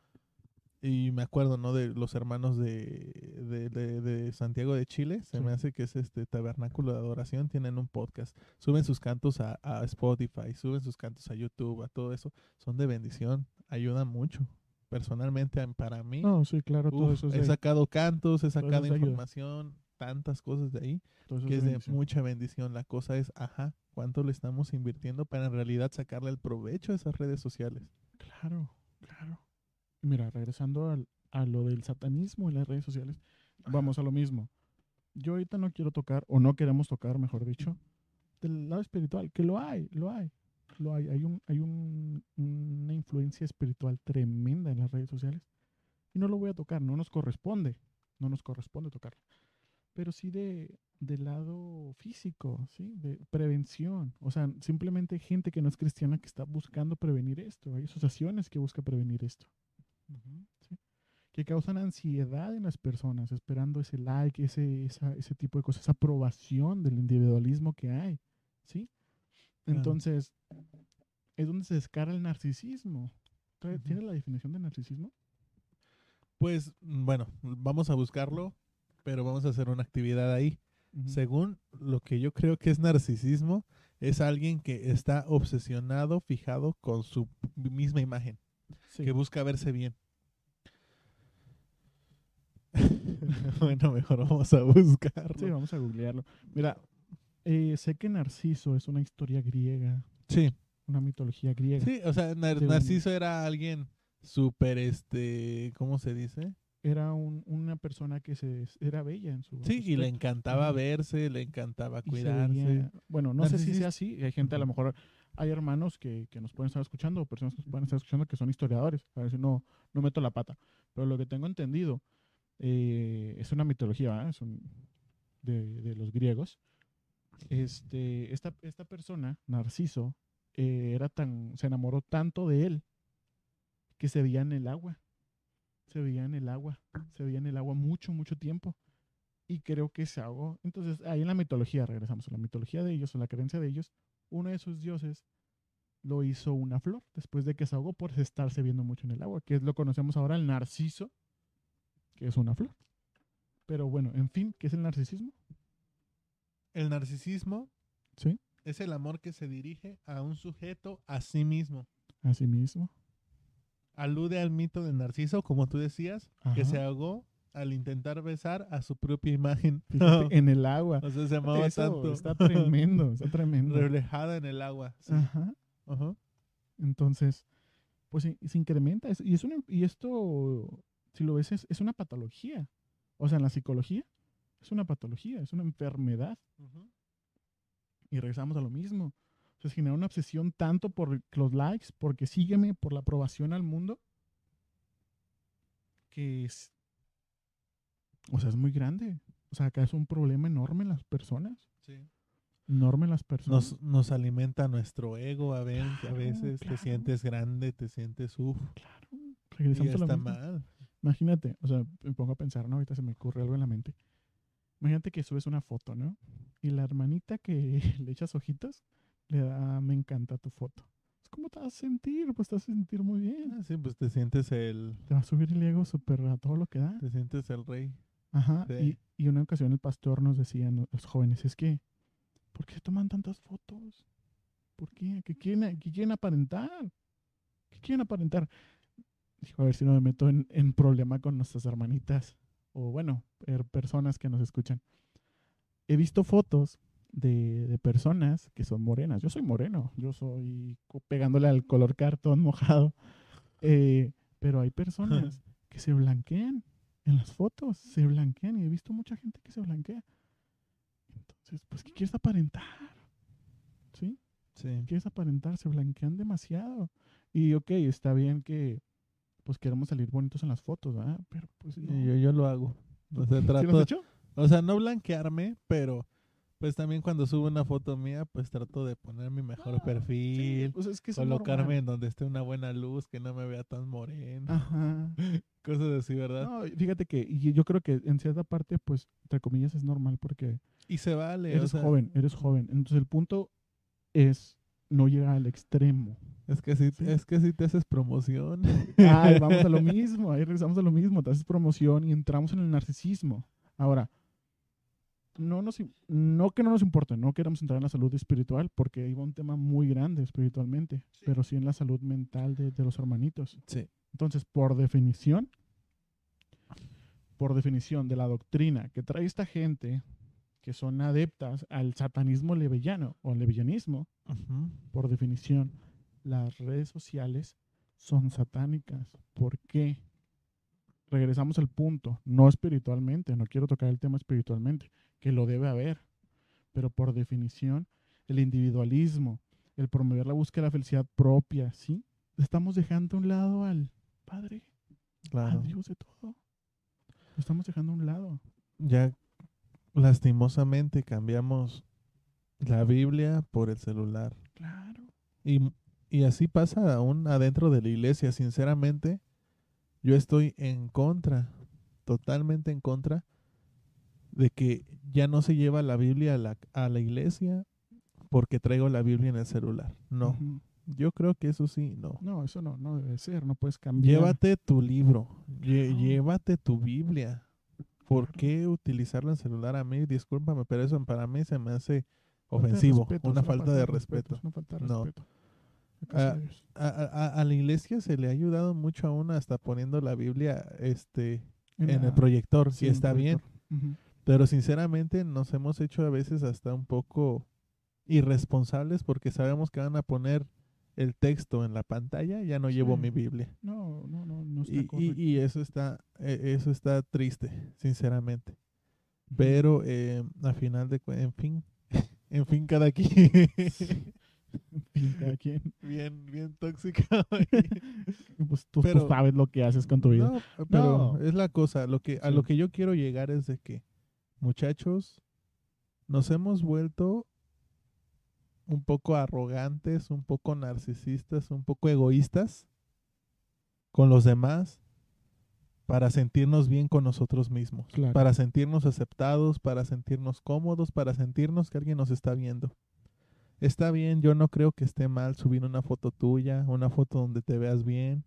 S1: y me acuerdo, ¿no? De los hermanos de, de, de- de Santiago de Chile, se
S2: Sí.
S1: me hace que es este Tabernáculo de Adoración, tienen un podcast, suben sus cantos a, a Spotify, suben sus cantos a YouTube, a todo eso, son de bendición, ayudan mucho. Personalmente, para mí,
S2: No, sí, claro, todo
S1: uf,
S2: eso es
S1: he sacado cantos, he sacado información, tantas cosas de ahí
S2: todo
S1: que
S2: es
S1: de
S2: bendición.
S1: mucha bendición. La cosa es, ajá, ¿cuánto le estamos invirtiendo para en realidad sacarle el provecho a esas redes sociales?
S2: Claro. Mira, regresando al- a lo del satanismo en las redes sociales, vamos a lo mismo. Yo ahorita no quiero tocar, o no queremos tocar, mejor dicho, del lado espiritual, que lo hay, lo hay, lo hay. Hay, un, hay un- una influencia espiritual tremenda en las redes sociales. Y no lo voy a tocar, no nos corresponde, no nos corresponde tocarlo. Pero sí de, del lado físico, ¿sí? De prevención. O sea, simplemente gente que no es cristiana que está buscando prevenir esto. Hay asociaciones que buscan prevenir esto. Que causan ansiedad en las personas, esperando ese like, ese, esa- ese tipo de cosas, esa aprobación del individualismo que hay. ¿Sí?
S1: Claro.
S2: Entonces, es donde se descara el narcisismo. ¿Trae-
S1: Ujú.
S2: ¿Tienes la definición de narcisismo?
S1: Pues bueno, vamos a buscarlo, pero vamos a hacer una actividad ahí. Según lo que yo creo que es narcisismo, es alguien que está obsesionado, fijado con su misma imagen,
S2: Sí.
S1: que busca verse bien. bueno, mejor vamos a buscarlo.
S2: Sí, vamos a googlearlo. Mira, eh, sé que Narciso es una historia griega,
S1: Sí,
S2: una mitología griega.
S1: sí, o sea, Nar- Narciso era alguien súper, este, ¿cómo se dice?
S2: Era un- una persona que se era bella en su
S1: Sí, y le encantaba verse, le encantaba cuidarse.
S2: veía- bueno, no sé si sea así. Hay gente, a lo mejor, hay hermanos que, que nos pueden estar escuchando, o personas que nos pueden estar escuchando que son historiadores. A ver si no, no meto la pata. Pero lo que tengo entendido eh, es una mitología, ¿verdad? Es un- de, de los griegos. Este, esta, esta persona, Narciso, eh, era tan, se enamoró tanto de él que se veía en el agua. Se veía en el agua. Se veía en el agua mucho, mucho tiempo. Y creo que se ahogó. Entonces, ahí en la mitología, regresamos a la mitología de ellos, o la creencia de ellos, uno de sus dioses lo hizo una flor después de que se ahogó por estarse viendo mucho en el agua, que es lo conocemos ahora el narciso, que es una flor. Pero bueno, en fin, ¿qué es el narcisismo?
S1: El narcisismo
S2: Sí.
S1: es el amor que se dirige a un sujeto a sí mismo.
S2: Así mismo.
S1: Alude al mito de Narciso, como tú decías, que se ahogó al intentar besar a su propia imagen.
S2: En el agua.
S1: o sea, se amaba
S2: Eso
S1: tanto.
S2: está tremendo, está tremendo.
S1: Reflejada en el agua. sí.
S2: Ajá.
S1: Ajá.
S2: Entonces, pues se, se incrementa. es- y, es y esto, si lo ves, es, es una patología. O sea, en la psicología, es una patología, es una enfermedad. Y regresamos a lo mismo. O sea, se genera una obsesión tanto por los likes, porque sígueme, por la aprobación al mundo, que es, o sea, es muy grande. O sea, acá es un problema enorme en las personas.
S1: Sí.
S2: Enorme en las personas.
S1: Nos, nos alimenta nuestro ego a, ver, a veces.
S2: claro.
S1: Te sientes grande, te sientes uff.
S2: Claro,
S1: Y
S2: regresamos a lo
S1: está
S2: mismo.
S1: mal.
S2: Imagínate, o sea, me pongo a pensar, ¿no? Ahorita se me ocurre algo en la mente. Imagínate que subes una foto, ¿no? Y la hermanita que le echas ojitos le da, me encanta tu foto. ¿Cómo te vas a sentir? Pues te vas a sentir muy bien.
S1: Ah, sí, pues te sientes el,
S2: Te va a subir el ego súper a todo lo que da.
S1: te sientes el rey.
S2: Ajá.
S1: Sí.
S2: Y, y una ocasión el pastor nos decía, los jóvenes, es que, ¿por qué toman tantas fotos? ¿Por qué? ¿Qué quieren, qué quieren aparentar? ¿Qué quieren aparentar? Dijo, a ver si no me meto en, en problema con nuestras hermanitas. O bueno, per- personas que nos escuchan. He visto fotos de, de personas que son morenas. Yo soy moreno. Yo soy pegándole al color cartón mojado. Eh, pero hay personas que se blanquean en las fotos. Se blanquean. Y he visto mucha gente que se blanquea. Entonces, pues, ¿qué quieres aparentar? ¿Sí?
S1: Sí.
S2: quieres aparentar, se blanquean demasiado. Y ok, está bien que pues queremos salir bonitos en las fotos, ¿verdad? Pero pues no.
S1: Yo, yo lo hago. O sea,
S2: ¿Sí lo has
S1: trato,
S2: hecho?
S1: o sea, no blanquearme, pero pues también cuando subo una foto mía, pues trato de poner mi mejor
S2: Ah,
S1: perfil,
S2: Sí, pues es que es
S1: colocarme
S2: normal.
S1: en donde esté una buena luz, que no me vea tan moreno,
S2: Ajá.
S1: cosas así, ¿verdad?
S2: No, fíjate que y yo creo que en cierta parte, pues, entre comillas, es normal porque
S1: Y se vale, o
S2: eres
S1: sea,
S2: joven, eres joven. Entonces el punto es no llegar al extremo.
S1: es que si,
S2: Sí.
S1: es que si te haces promoción.
S2: Ay, vamos a lo mismo, ahí regresamos a lo mismo, te haces promoción y entramos en el narcisismo. Ahora, no, nos, no que no nos importe, no queremos entrar en la salud espiritual porque va un tema muy grande espiritualmente, pero sí en la salud mental de, de los hermanitos.
S1: Sí.
S2: Entonces, por definición, por definición de la doctrina que trae esta gente que son adeptas al satanismo levellano o al levillanismo,
S1: Ujú.
S2: por definición, las redes sociales son satánicas. ¿Por qué? Regresamos al punto, no espiritualmente, no quiero tocar el tema espiritualmente, que lo debe haber, pero por definición, el individualismo, el promover la búsqueda de la felicidad propia, ¿sí? Estamos dejando a un lado al Padre,
S1: Claro.
S2: al Dios de todo. Lo estamos dejando a un lado.
S1: Ya lastimosamente cambiamos la Biblia por el celular.
S2: Claro.
S1: Y, y así pasa aún adentro de la iglesia. Sinceramente, yo estoy en contra, totalmente en contra, de que ya no se lleva la Biblia a la, a la iglesia porque traigo la Biblia en el celular. No, yo creo que eso sí, no.
S2: No, eso no, no debe ser, no puedes cambiar.
S1: Llévate tu libro, lle- llévate tu Biblia. ¿Por qué utilizarlo en celular a mí? Discúlpame, pero eso para mí se me hace ofensivo,
S2: respeto,
S1: una falta de respeto.
S2: es una falta de
S1: No.
S2: respeto. A.
S1: A, a- a la iglesia se le ha ayudado mucho aún hasta poniendo la Biblia este, en,
S2: la-
S1: el proyector,
S2: sí, el
S1: está bien.
S2: Ujú.
S1: Pero sinceramente nos hemos hecho a veces hasta un poco irresponsables porque sabemos que van a poner el texto en la pantalla, ya no llevo mi Biblia.
S2: No, no, no, no está
S1: Y, y-
S2: correcto.
S1: y eso está eh, eso está triste, sinceramente. Pero eh, a final de en fin, en fin cada quien
S2: En fin, cada quien.
S1: bien bien tóxica.
S2: Pues tú, sabes lo que haces con tu vida.
S1: No, pero
S2: No.
S1: es la cosa, lo que a
S2: Sí.
S1: lo que yo quiero llegar es de que muchachos nos hemos vuelto un poco arrogantes, un poco narcisistas, un poco egoístas con los demás para sentirnos bien con nosotros mismos,
S2: Claro.
S1: para sentirnos aceptados, para sentirnos cómodos, para sentirnos que alguien nos está viendo. Está bien, yo no creo que esté mal subir una foto tuya, una foto donde te veas bien,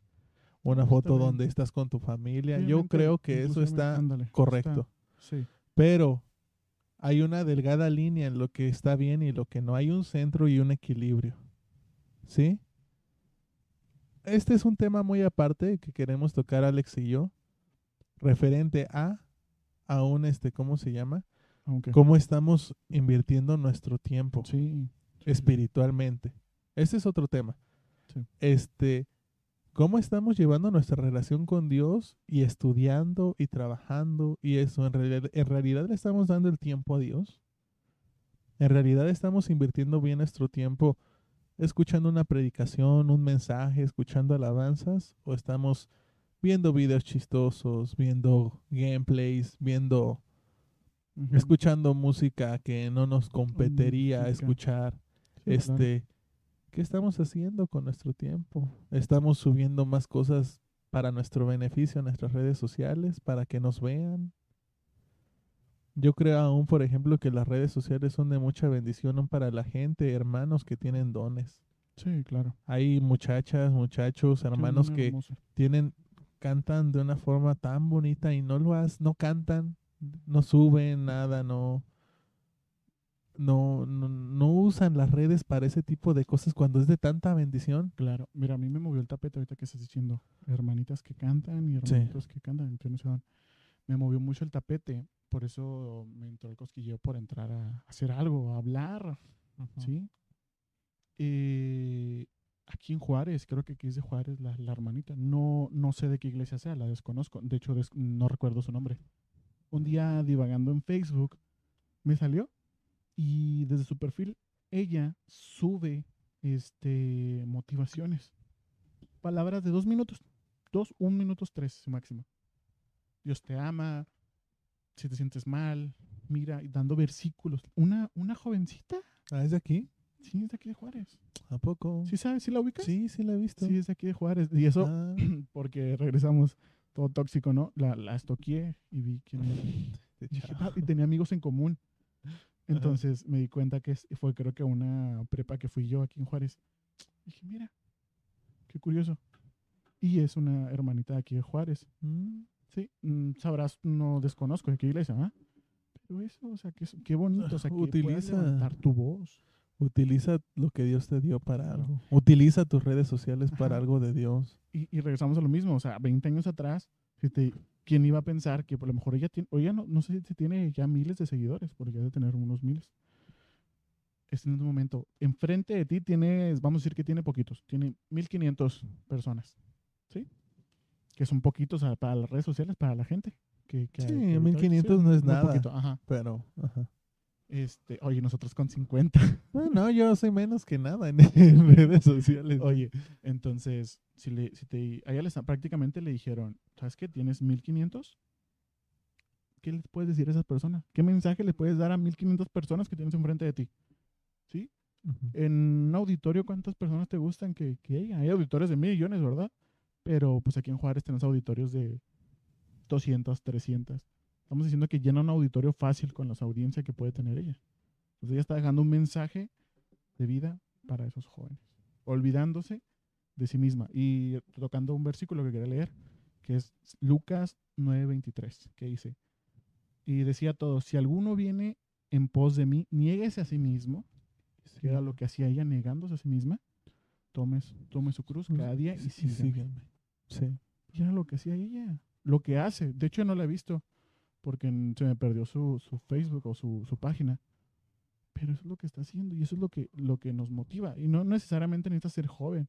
S1: una foto donde estás con tu familia. Yo creo que eso está
S2: ándale,
S1: correcto.
S2: está- sí.
S1: Pero hay una delgada línea en lo que está bien y lo que no. Hay un centro y un equilibrio. ¿Sí? Este es un tema muy aparte que queremos tocar Alex y yo, referente a, a un, este, ¿cómo se llama? Cómo estamos invirtiendo nuestro tiempo
S2: Sí. sí,
S1: espiritualmente. Este es otro tema.
S2: Sí.
S1: Este, cómo estamos llevando nuestra relación con Dios y estudiando y trabajando y eso. En realidad, en realidad le estamos dando el tiempo a Dios. En realidad estamos invirtiendo bien nuestro tiempo escuchando una predicación, un mensaje, escuchando alabanzas o estamos viendo videos chistosos, viendo gameplays, viendo escuchando música que no nos competería
S2: música.
S1: escuchar.
S2: Sí,
S1: este, ¿qué estamos haciendo con nuestro tiempo? Estamos subiendo más cosas para nuestro beneficio en nuestras redes sociales, para que nos vean. Yo creo aún, por ejemplo, que las redes sociales son de mucha bendición aún para la gente, hermanos que tienen dones.
S2: Sí, claro.
S1: Hay muchachas, muchachos, hermanos que tienen cantan de una forma tan bonita y no lo has, no cantan, no suben nada, no no, no no usan las redes para ese tipo de cosas cuando es de tanta bendición.
S2: Claro. Mira, a mí me movió el tapete ahorita que estás diciendo. Hermanitas que cantan y hermanitos que cantan. entonces, Me movió mucho el tapete. Por eso me entró el cosquilleo por entrar a hacer algo, a hablar. ¿Sí? Eh, aquí en Juárez, creo que aquí es de Juárez la, la hermanita. No, no sé de qué iglesia sea, la desconozco. De hecho, des- no recuerdo su nombre. Un día divagando en Facebook, me salió y desde su perfil ella sube este motivaciones. Palabras de dos minutos. Dos, un minutos tres máximo. Dios te ama. Si te sientes mal, mira, dando versículos. Una, una jovencita.
S1: Ah, ¿es de aquí?
S2: Sí, es de aquí de Juárez.
S1: ¿A poco?
S2: ¿Sí sabes? ¿Sí la ubicas?
S1: Sí, sí la he visto.
S2: Sí, es de aquí de Juárez. Y eso
S1: Ah,
S2: porque regresamos todo tóxico, ¿no? La, la estoqueé y vi quién era.
S1: de
S2: Dije,
S1: chavo.
S2: "Ah", y tenía amigos en común. Entonces me di cuenta que fue creo que una prepa que fui yo aquí en Juárez. Dije, mira, qué curioso. Y es una hermanita de aquí de Juárez.
S1: Mm,
S2: Sí, mm, sabrás, no desconozco de qué iglesia, ¿ah? Pero eso, o sea, es- qué bonito, o sea, que puedas
S1: Utiliza-
S2: levantar tu voz.
S1: Utiliza lo que Dios te dio para algo. Utiliza tus redes sociales para algo de Dios.
S2: Y, y regresamos a lo mismo, o sea, 20 años atrás, si te- ¿quién iba a pensar que por lo mejor ella tiene, o ella no, no sé si tiene ya miles de seguidores, porque ha de tener unos miles. Este en este momento, enfrente de ti tienes, vamos a decir que tiene poquitos, tiene 1500 personas, ¿sí? Que son poquitos para las redes sociales, para la gente. Que, que
S1: Sí,
S2: que ahorita-
S1: 1500 no es nada.
S2: poquito, ajá.
S1: Pero, ajá.
S2: Este, oye, nosotros con 50.
S1: No, no, yo soy menos que nada en, en redes sociales.
S2: Oye, entonces, si le, si te, a ella les, prácticamente le dijeron, ¿sabes qué? ¿Tienes 1500? ¿Qué les puedes decir a esas personas? ¿Qué mensaje le puedes dar a 1500 personas que tienes enfrente de ti? ¿Sí?
S1: Ujú.
S2: En un auditorio, ¿cuántas personas te gustan que, que haya? Hay auditorios de millones, ¿verdad? Pero pues aquí en Juárez tenemos auditorios de 200, 300. Estamos diciendo que llena un auditorio fácil con las audiencias que puede tener ella. Entonces ella está dejando un mensaje de vida para esos jóvenes, olvidándose de sí misma y tocando un versículo que quería leer, que es Lucas 9:23, que dice, y decía a todos, si alguno viene en pos de mí, niéguese a sí mismo, que era lo que hacía ella negándose a sí misma, tome, tome su cruz cada día y
S1: Sí,
S2: sígame.
S1: Sí.
S2: Y era lo que hacía ella, lo que hace. De hecho, no la he visto porque se me perdió su, su Facebook o su, su página. Pero eso es lo que está haciendo y eso es lo que, lo que nos motiva. Y no necesariamente necesitas ser joven.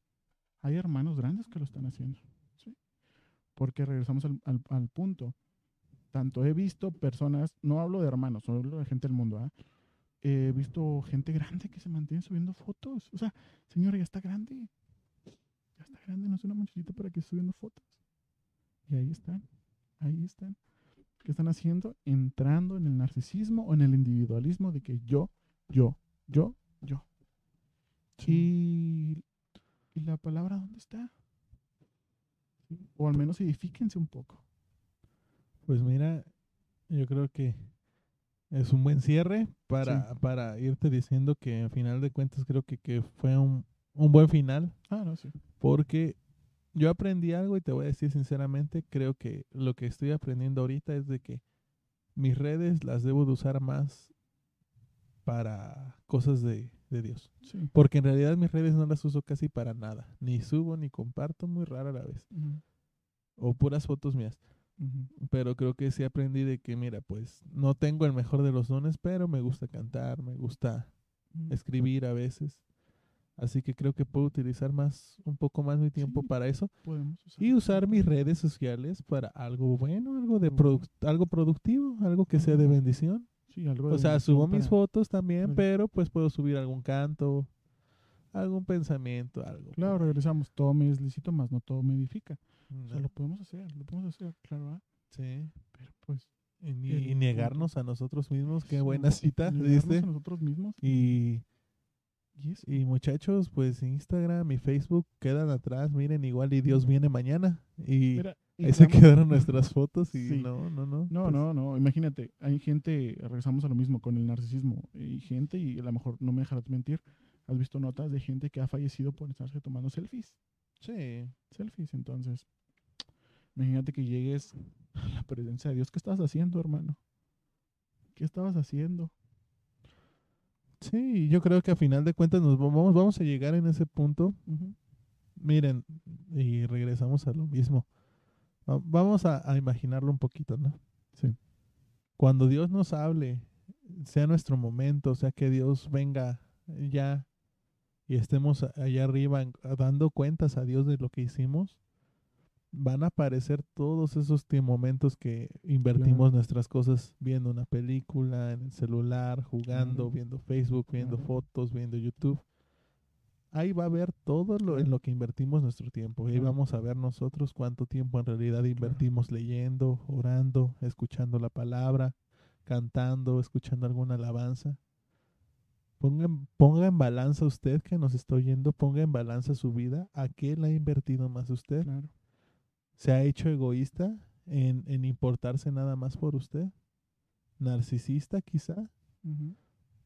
S2: Hay hermanos grandes que lo están haciendo. ¿sí? Porque regresamos al, al- al punto. Tanto he visto personas, no hablo de hermanos, hablo de gente del mundo. ¿ah? He visto gente grande que se mantiene subiendo fotos. O sea, señora, ya está grande. Ya está grande, no es una muchachita para que esté subiendo fotos. Y ahí están, ahí están. ¿Qué están haciendo? Entrando en el narcisismo o en el individualismo de que yo, yo, yo, yo. Y, y la palabra, ¿dónde está? ¿Sí? O al menos edifíquense un poco.
S1: Pues mira, yo creo que es un buen cierre para, para irte diciendo que al final de cuentas creo que, que fue un, un buen final
S2: Ah, no, sí.
S1: porque yo aprendí algo y te voy a decir sinceramente, creo que lo que estoy aprendiendo ahorita es de que mis redes las debo de usar más para cosas de, de Dios.
S2: Sí.
S1: Porque en realidad mis redes no las uso casi para nada. Ni subo ni comparto, muy rara a la vez. O puras fotos mías. Pero creo que sí aprendí de que, mira, pues no tengo el mejor de los dones, pero me gusta cantar, me gusta
S2: Ujú.
S1: escribir a veces. Así que creo que puedo utilizar más, un poco más mi tiempo
S2: Sí.
S1: para eso.
S2: Usar.
S1: Y usar mis redes sociales para algo bueno, algo de
S2: Algo
S1: produc- algo productivo, algo que sea de bendición.
S2: Sí, algo
S1: O sea, subo mis fotos también, pero pues puedo subir algún canto, algún pensamiento, algo.
S2: Claro, regresamos. Todo me es lícito, más no todo me edifica. O sea, lo podemos hacer, lo podemos hacer, claro. ¿ah?
S1: Sí.
S2: Pero pues.
S1: Y, negarnos a nosotros mismos, qué buena cita, ¿viste?
S2: a nosotros mismos.
S1: Y
S2: Y.
S1: Y muchachos, pues Instagram y Facebook quedan atrás, miren, igual y Dios viene mañana. Y
S2: Mira, y
S1: ahí se quedaron nuestras fotos y
S2: Sí.
S1: no, no, no.
S2: No,
S1: pues,
S2: no, no. Imagínate, hay gente, regresamos a lo mismo con el narcisismo. Hay gente, y a lo mejor no me dejarás mentir, has visto notas de gente que ha fallecido por estarse tomando selfies.
S1: Sí.
S2: Selfies, entonces. Imagínate que llegues a la presencia de Dios. ¿Qué estabas haciendo, hermano? ¿Qué estabas haciendo?
S1: Sí, yo creo que a final de cuentas nos vamos, vamos a llegar en ese punto. Miren, y regresamos a lo mismo. Va- Vamos a, a imaginarlo un poquito, ¿no?
S2: Sí.
S1: Cuando Dios nos hable, sea nuestro momento, sea que Dios venga ya y estemos allá arriba dando cuentas a Dios de lo que hicimos, van a aparecer todos esos momentos que invertimos
S2: Claro.
S1: nuestras cosas viendo una película, en el celular, jugando,
S2: Claro.
S1: viendo Facebook, viendo
S2: Claro.
S1: fotos, viendo YouTube. Ahí va a ver todo lo en lo que invertimos nuestro tiempo. Ahí vamos a ver nosotros cuánto tiempo en realidad invertimos leyendo, orando, escuchando la palabra, cantando, escuchando alguna alabanza. Ponga, en- ponga en balanza usted que nos está oyendo, ponga en balanza su vida. ¿A qué la ha invertido más usted?
S2: Claro.
S1: ¿Se ha hecho egoísta en, en importarse nada más por usted? ¿Narcisista quizá?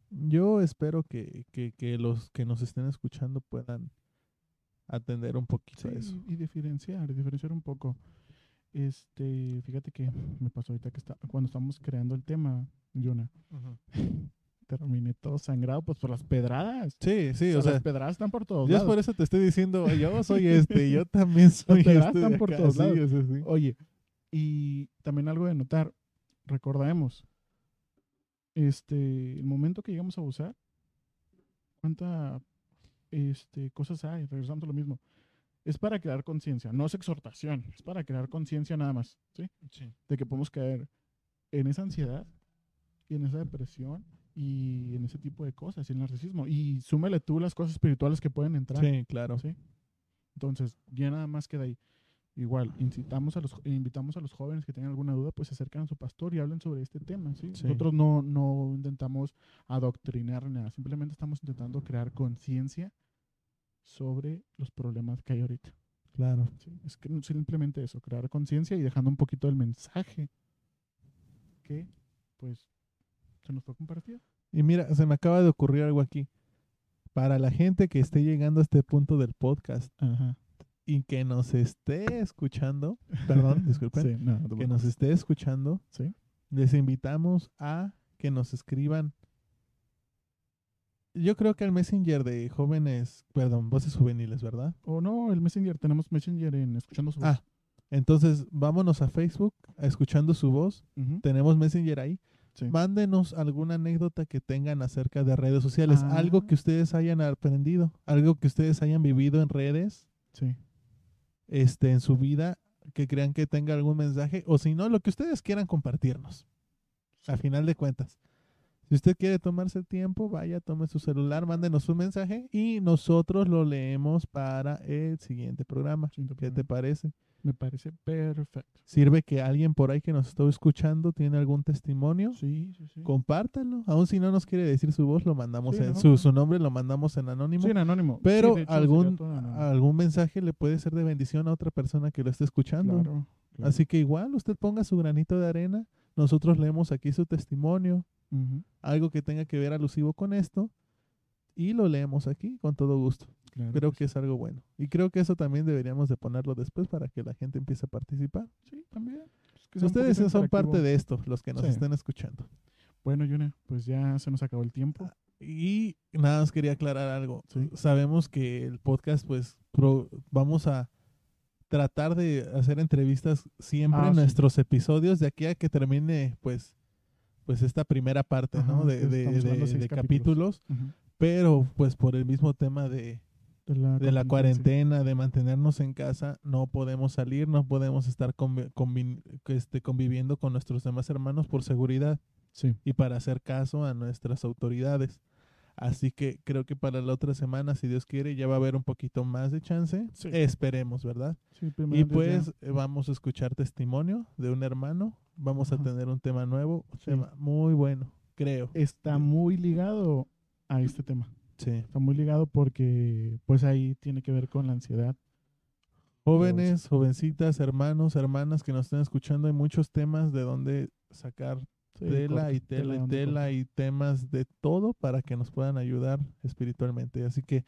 S1: Yo espero que, que, que los que nos estén escuchando puedan atender un poquito a eso.
S2: y diferenciar, diferenciar un poco. Este, fíjate que me pasó ahorita que está, cuando estamos creando el tema, Jonah, terminé todo sangrado pues por las pedradas.
S1: Sí, sí, o
S2: O sea,
S1: sea,
S2: las pedradas están por todos
S1: yo es
S2: lados.
S1: por eso te estoy diciendo, yo soy este, yo también soy
S2: pedradas
S1: este.
S2: están por
S1: acá,
S2: todos
S1: sí,
S2: lados.
S1: sea, sí.
S2: Oye, y también algo de notar, recordemos, este, el momento que llegamos a abusar, cuánta este, cosas hay, regresando a lo mismo. Es para crear conciencia, no es exhortación, es para crear conciencia nada más, ¿sí? De que podemos caer en esa ansiedad y en esa depresión y en ese tipo de cosas, y el narcisismo. Y súmele tú las cosas espirituales que pueden entrar.
S1: Sí, claro.
S2: ¿sí? Entonces, ya nada más queda ahí. Igual, incitamos a los, invitamos a los jóvenes que tengan alguna duda, pues se acercan a su pastor y hablen sobre este tema. ¿sí?
S1: Sí.
S2: Nosotros no, no intentamos adoctrinar nada, simplemente estamos intentando crear conciencia sobre los problemas que hay ahorita.
S1: Claro.
S2: ¿sí? Es que simplemente eso, crear conciencia y dejando un poquito el mensaje que, pues, se nos fue compartido.
S1: Y mira, se me acaba de ocurrir algo aquí. Para la gente que esté llegando a este punto del podcast
S2: Ajá.
S1: y que nos esté escuchando, perdón, disculpen,
S2: Sí, no, no te
S1: que nos esté escuchando,
S2: Sí.
S1: les invitamos a que nos escriban. Yo creo que el Messenger de jóvenes, perdón, voces juveniles, ¿verdad?
S2: O no, el Messenger, tenemos Messenger en Escuchando su voz.
S1: Ah, entonces vámonos a Facebook, a escuchando su voz. Tenemos Messenger ahí.
S2: Sí.
S1: Mándenos alguna anécdota que tengan acerca de redes sociales,
S2: Ah.
S1: algo que ustedes hayan aprendido, algo que ustedes hayan vivido en redes,
S2: Sí.
S1: este, en su vida, que crean que tenga algún mensaje, o si no, lo que ustedes quieran compartirnos. A final de cuentas. Si usted quiere tomarse el tiempo, vaya, tome su celular, mándenos un mensaje y nosotros lo leemos para el siguiente programa. ¿Qué te parece?
S2: Me parece perfecto.
S1: Sirve que alguien por ahí que nos está escuchando tiene algún testimonio.
S2: Sí, sí, sí.
S1: Compártalo. Aún si no nos quiere decir su voz, lo mandamos
S2: Sí,
S1: en
S2: no,
S1: su,
S2: no.
S1: su nombre, lo mandamos en anónimo.
S2: Sí, en anónimo.
S1: pero
S2: Sí, hecho,
S1: algún, algún mensaje le puede ser de bendición a otra persona que lo esté escuchando.
S2: Claro, claro.
S1: Así que igual usted ponga su granito de arena. Nosotros leemos aquí su testimonio, algo que tenga que ver alusivo con esto, y lo leemos aquí con todo gusto.
S2: claro
S1: Creo
S2: que
S1: que es algo bueno. Y creo que eso también deberíamos de ponerlo después para que la gente empiece a participar.
S2: Sí, también.
S1: Ustedes son parte de esto, los que nos
S2: Sí.
S1: estén escuchando.
S2: Bueno, Yuna, pues ya se nos acabó el tiempo.
S1: Y nada más quería aclarar algo.
S2: Sí.
S1: Sabemos que el podcast, pues, pro- vamos a tratar de hacer entrevistas siempre
S2: Ah,
S1: en
S2: sí.
S1: nuestros episodios de aquí a que termine, pues, pues esta primera parte, ¿no? De, de-
S2: capítulos.
S1: capítulos. Pero, pues, por el mismo tema de,
S2: De la,
S1: de la cuarentena, de mantenernos en casa, no podemos salir, no podemos estar convi- convi- este, conviviendo con nuestros demás hermanos por seguridad
S2: Sí.
S1: y para hacer caso a nuestras autoridades. Así que creo que para la otra semana, si Dios quiere, ya va a haber un poquito más de chance.
S2: Sí.
S1: Esperemos, ¿verdad?
S2: Sí,
S1: Y
S2: Dios ya.
S1: pues eh, vamos a escuchar testimonio de un hermano. Vamos a
S2: Ajá.
S1: tener un tema nuevo, un
S2: Sí.
S1: tema muy bueno, creo.
S2: está muy ligado a este tema.
S1: Sí.
S2: Está muy ligado porque pues ahí tiene que ver con la ansiedad.
S1: Jóvenes, jovencitas, hermanos, hermanas que nos estén escuchando, hay muchos temas de donde sacar
S2: Sí,
S1: tela y tela y tela y temas de todo para que nos puedan ayudar espiritualmente. Así que,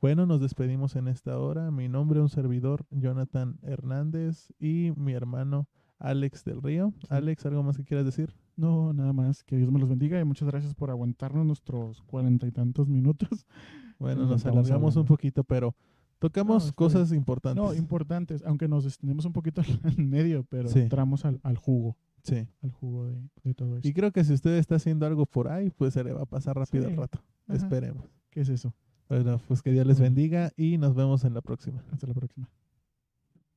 S1: bueno, nos despedimos en esta hora. Mi nombre, un servidor, Jonathan Hernández y mi hermano Alex del Río.
S2: Sí.
S1: Alex, ¿algo más que quieras decir?
S2: No, nada más. Que Dios me los bendiga y muchas gracias por aguantarnos nuestros cuarenta y tantos minutos.
S1: Bueno,
S2: Nos
S1: alargamos un poquito, pero tocamos cosas importantes.
S2: No, importantes, aunque nos extendemos un poquito en medio, pero
S1: Sí.
S2: entramos al, al jugo,
S1: sí.
S2: al jugo de, de todo esto.
S1: Y creo que si usted está haciendo algo por ahí, pues se le va a pasar rápido el
S2: Sí.
S1: rato.
S2: Ajá.
S1: Esperemos.
S2: ¿Qué es eso?
S1: Bueno, pues que Dios les bendiga y nos vemos en la próxima.
S2: Hasta la próxima.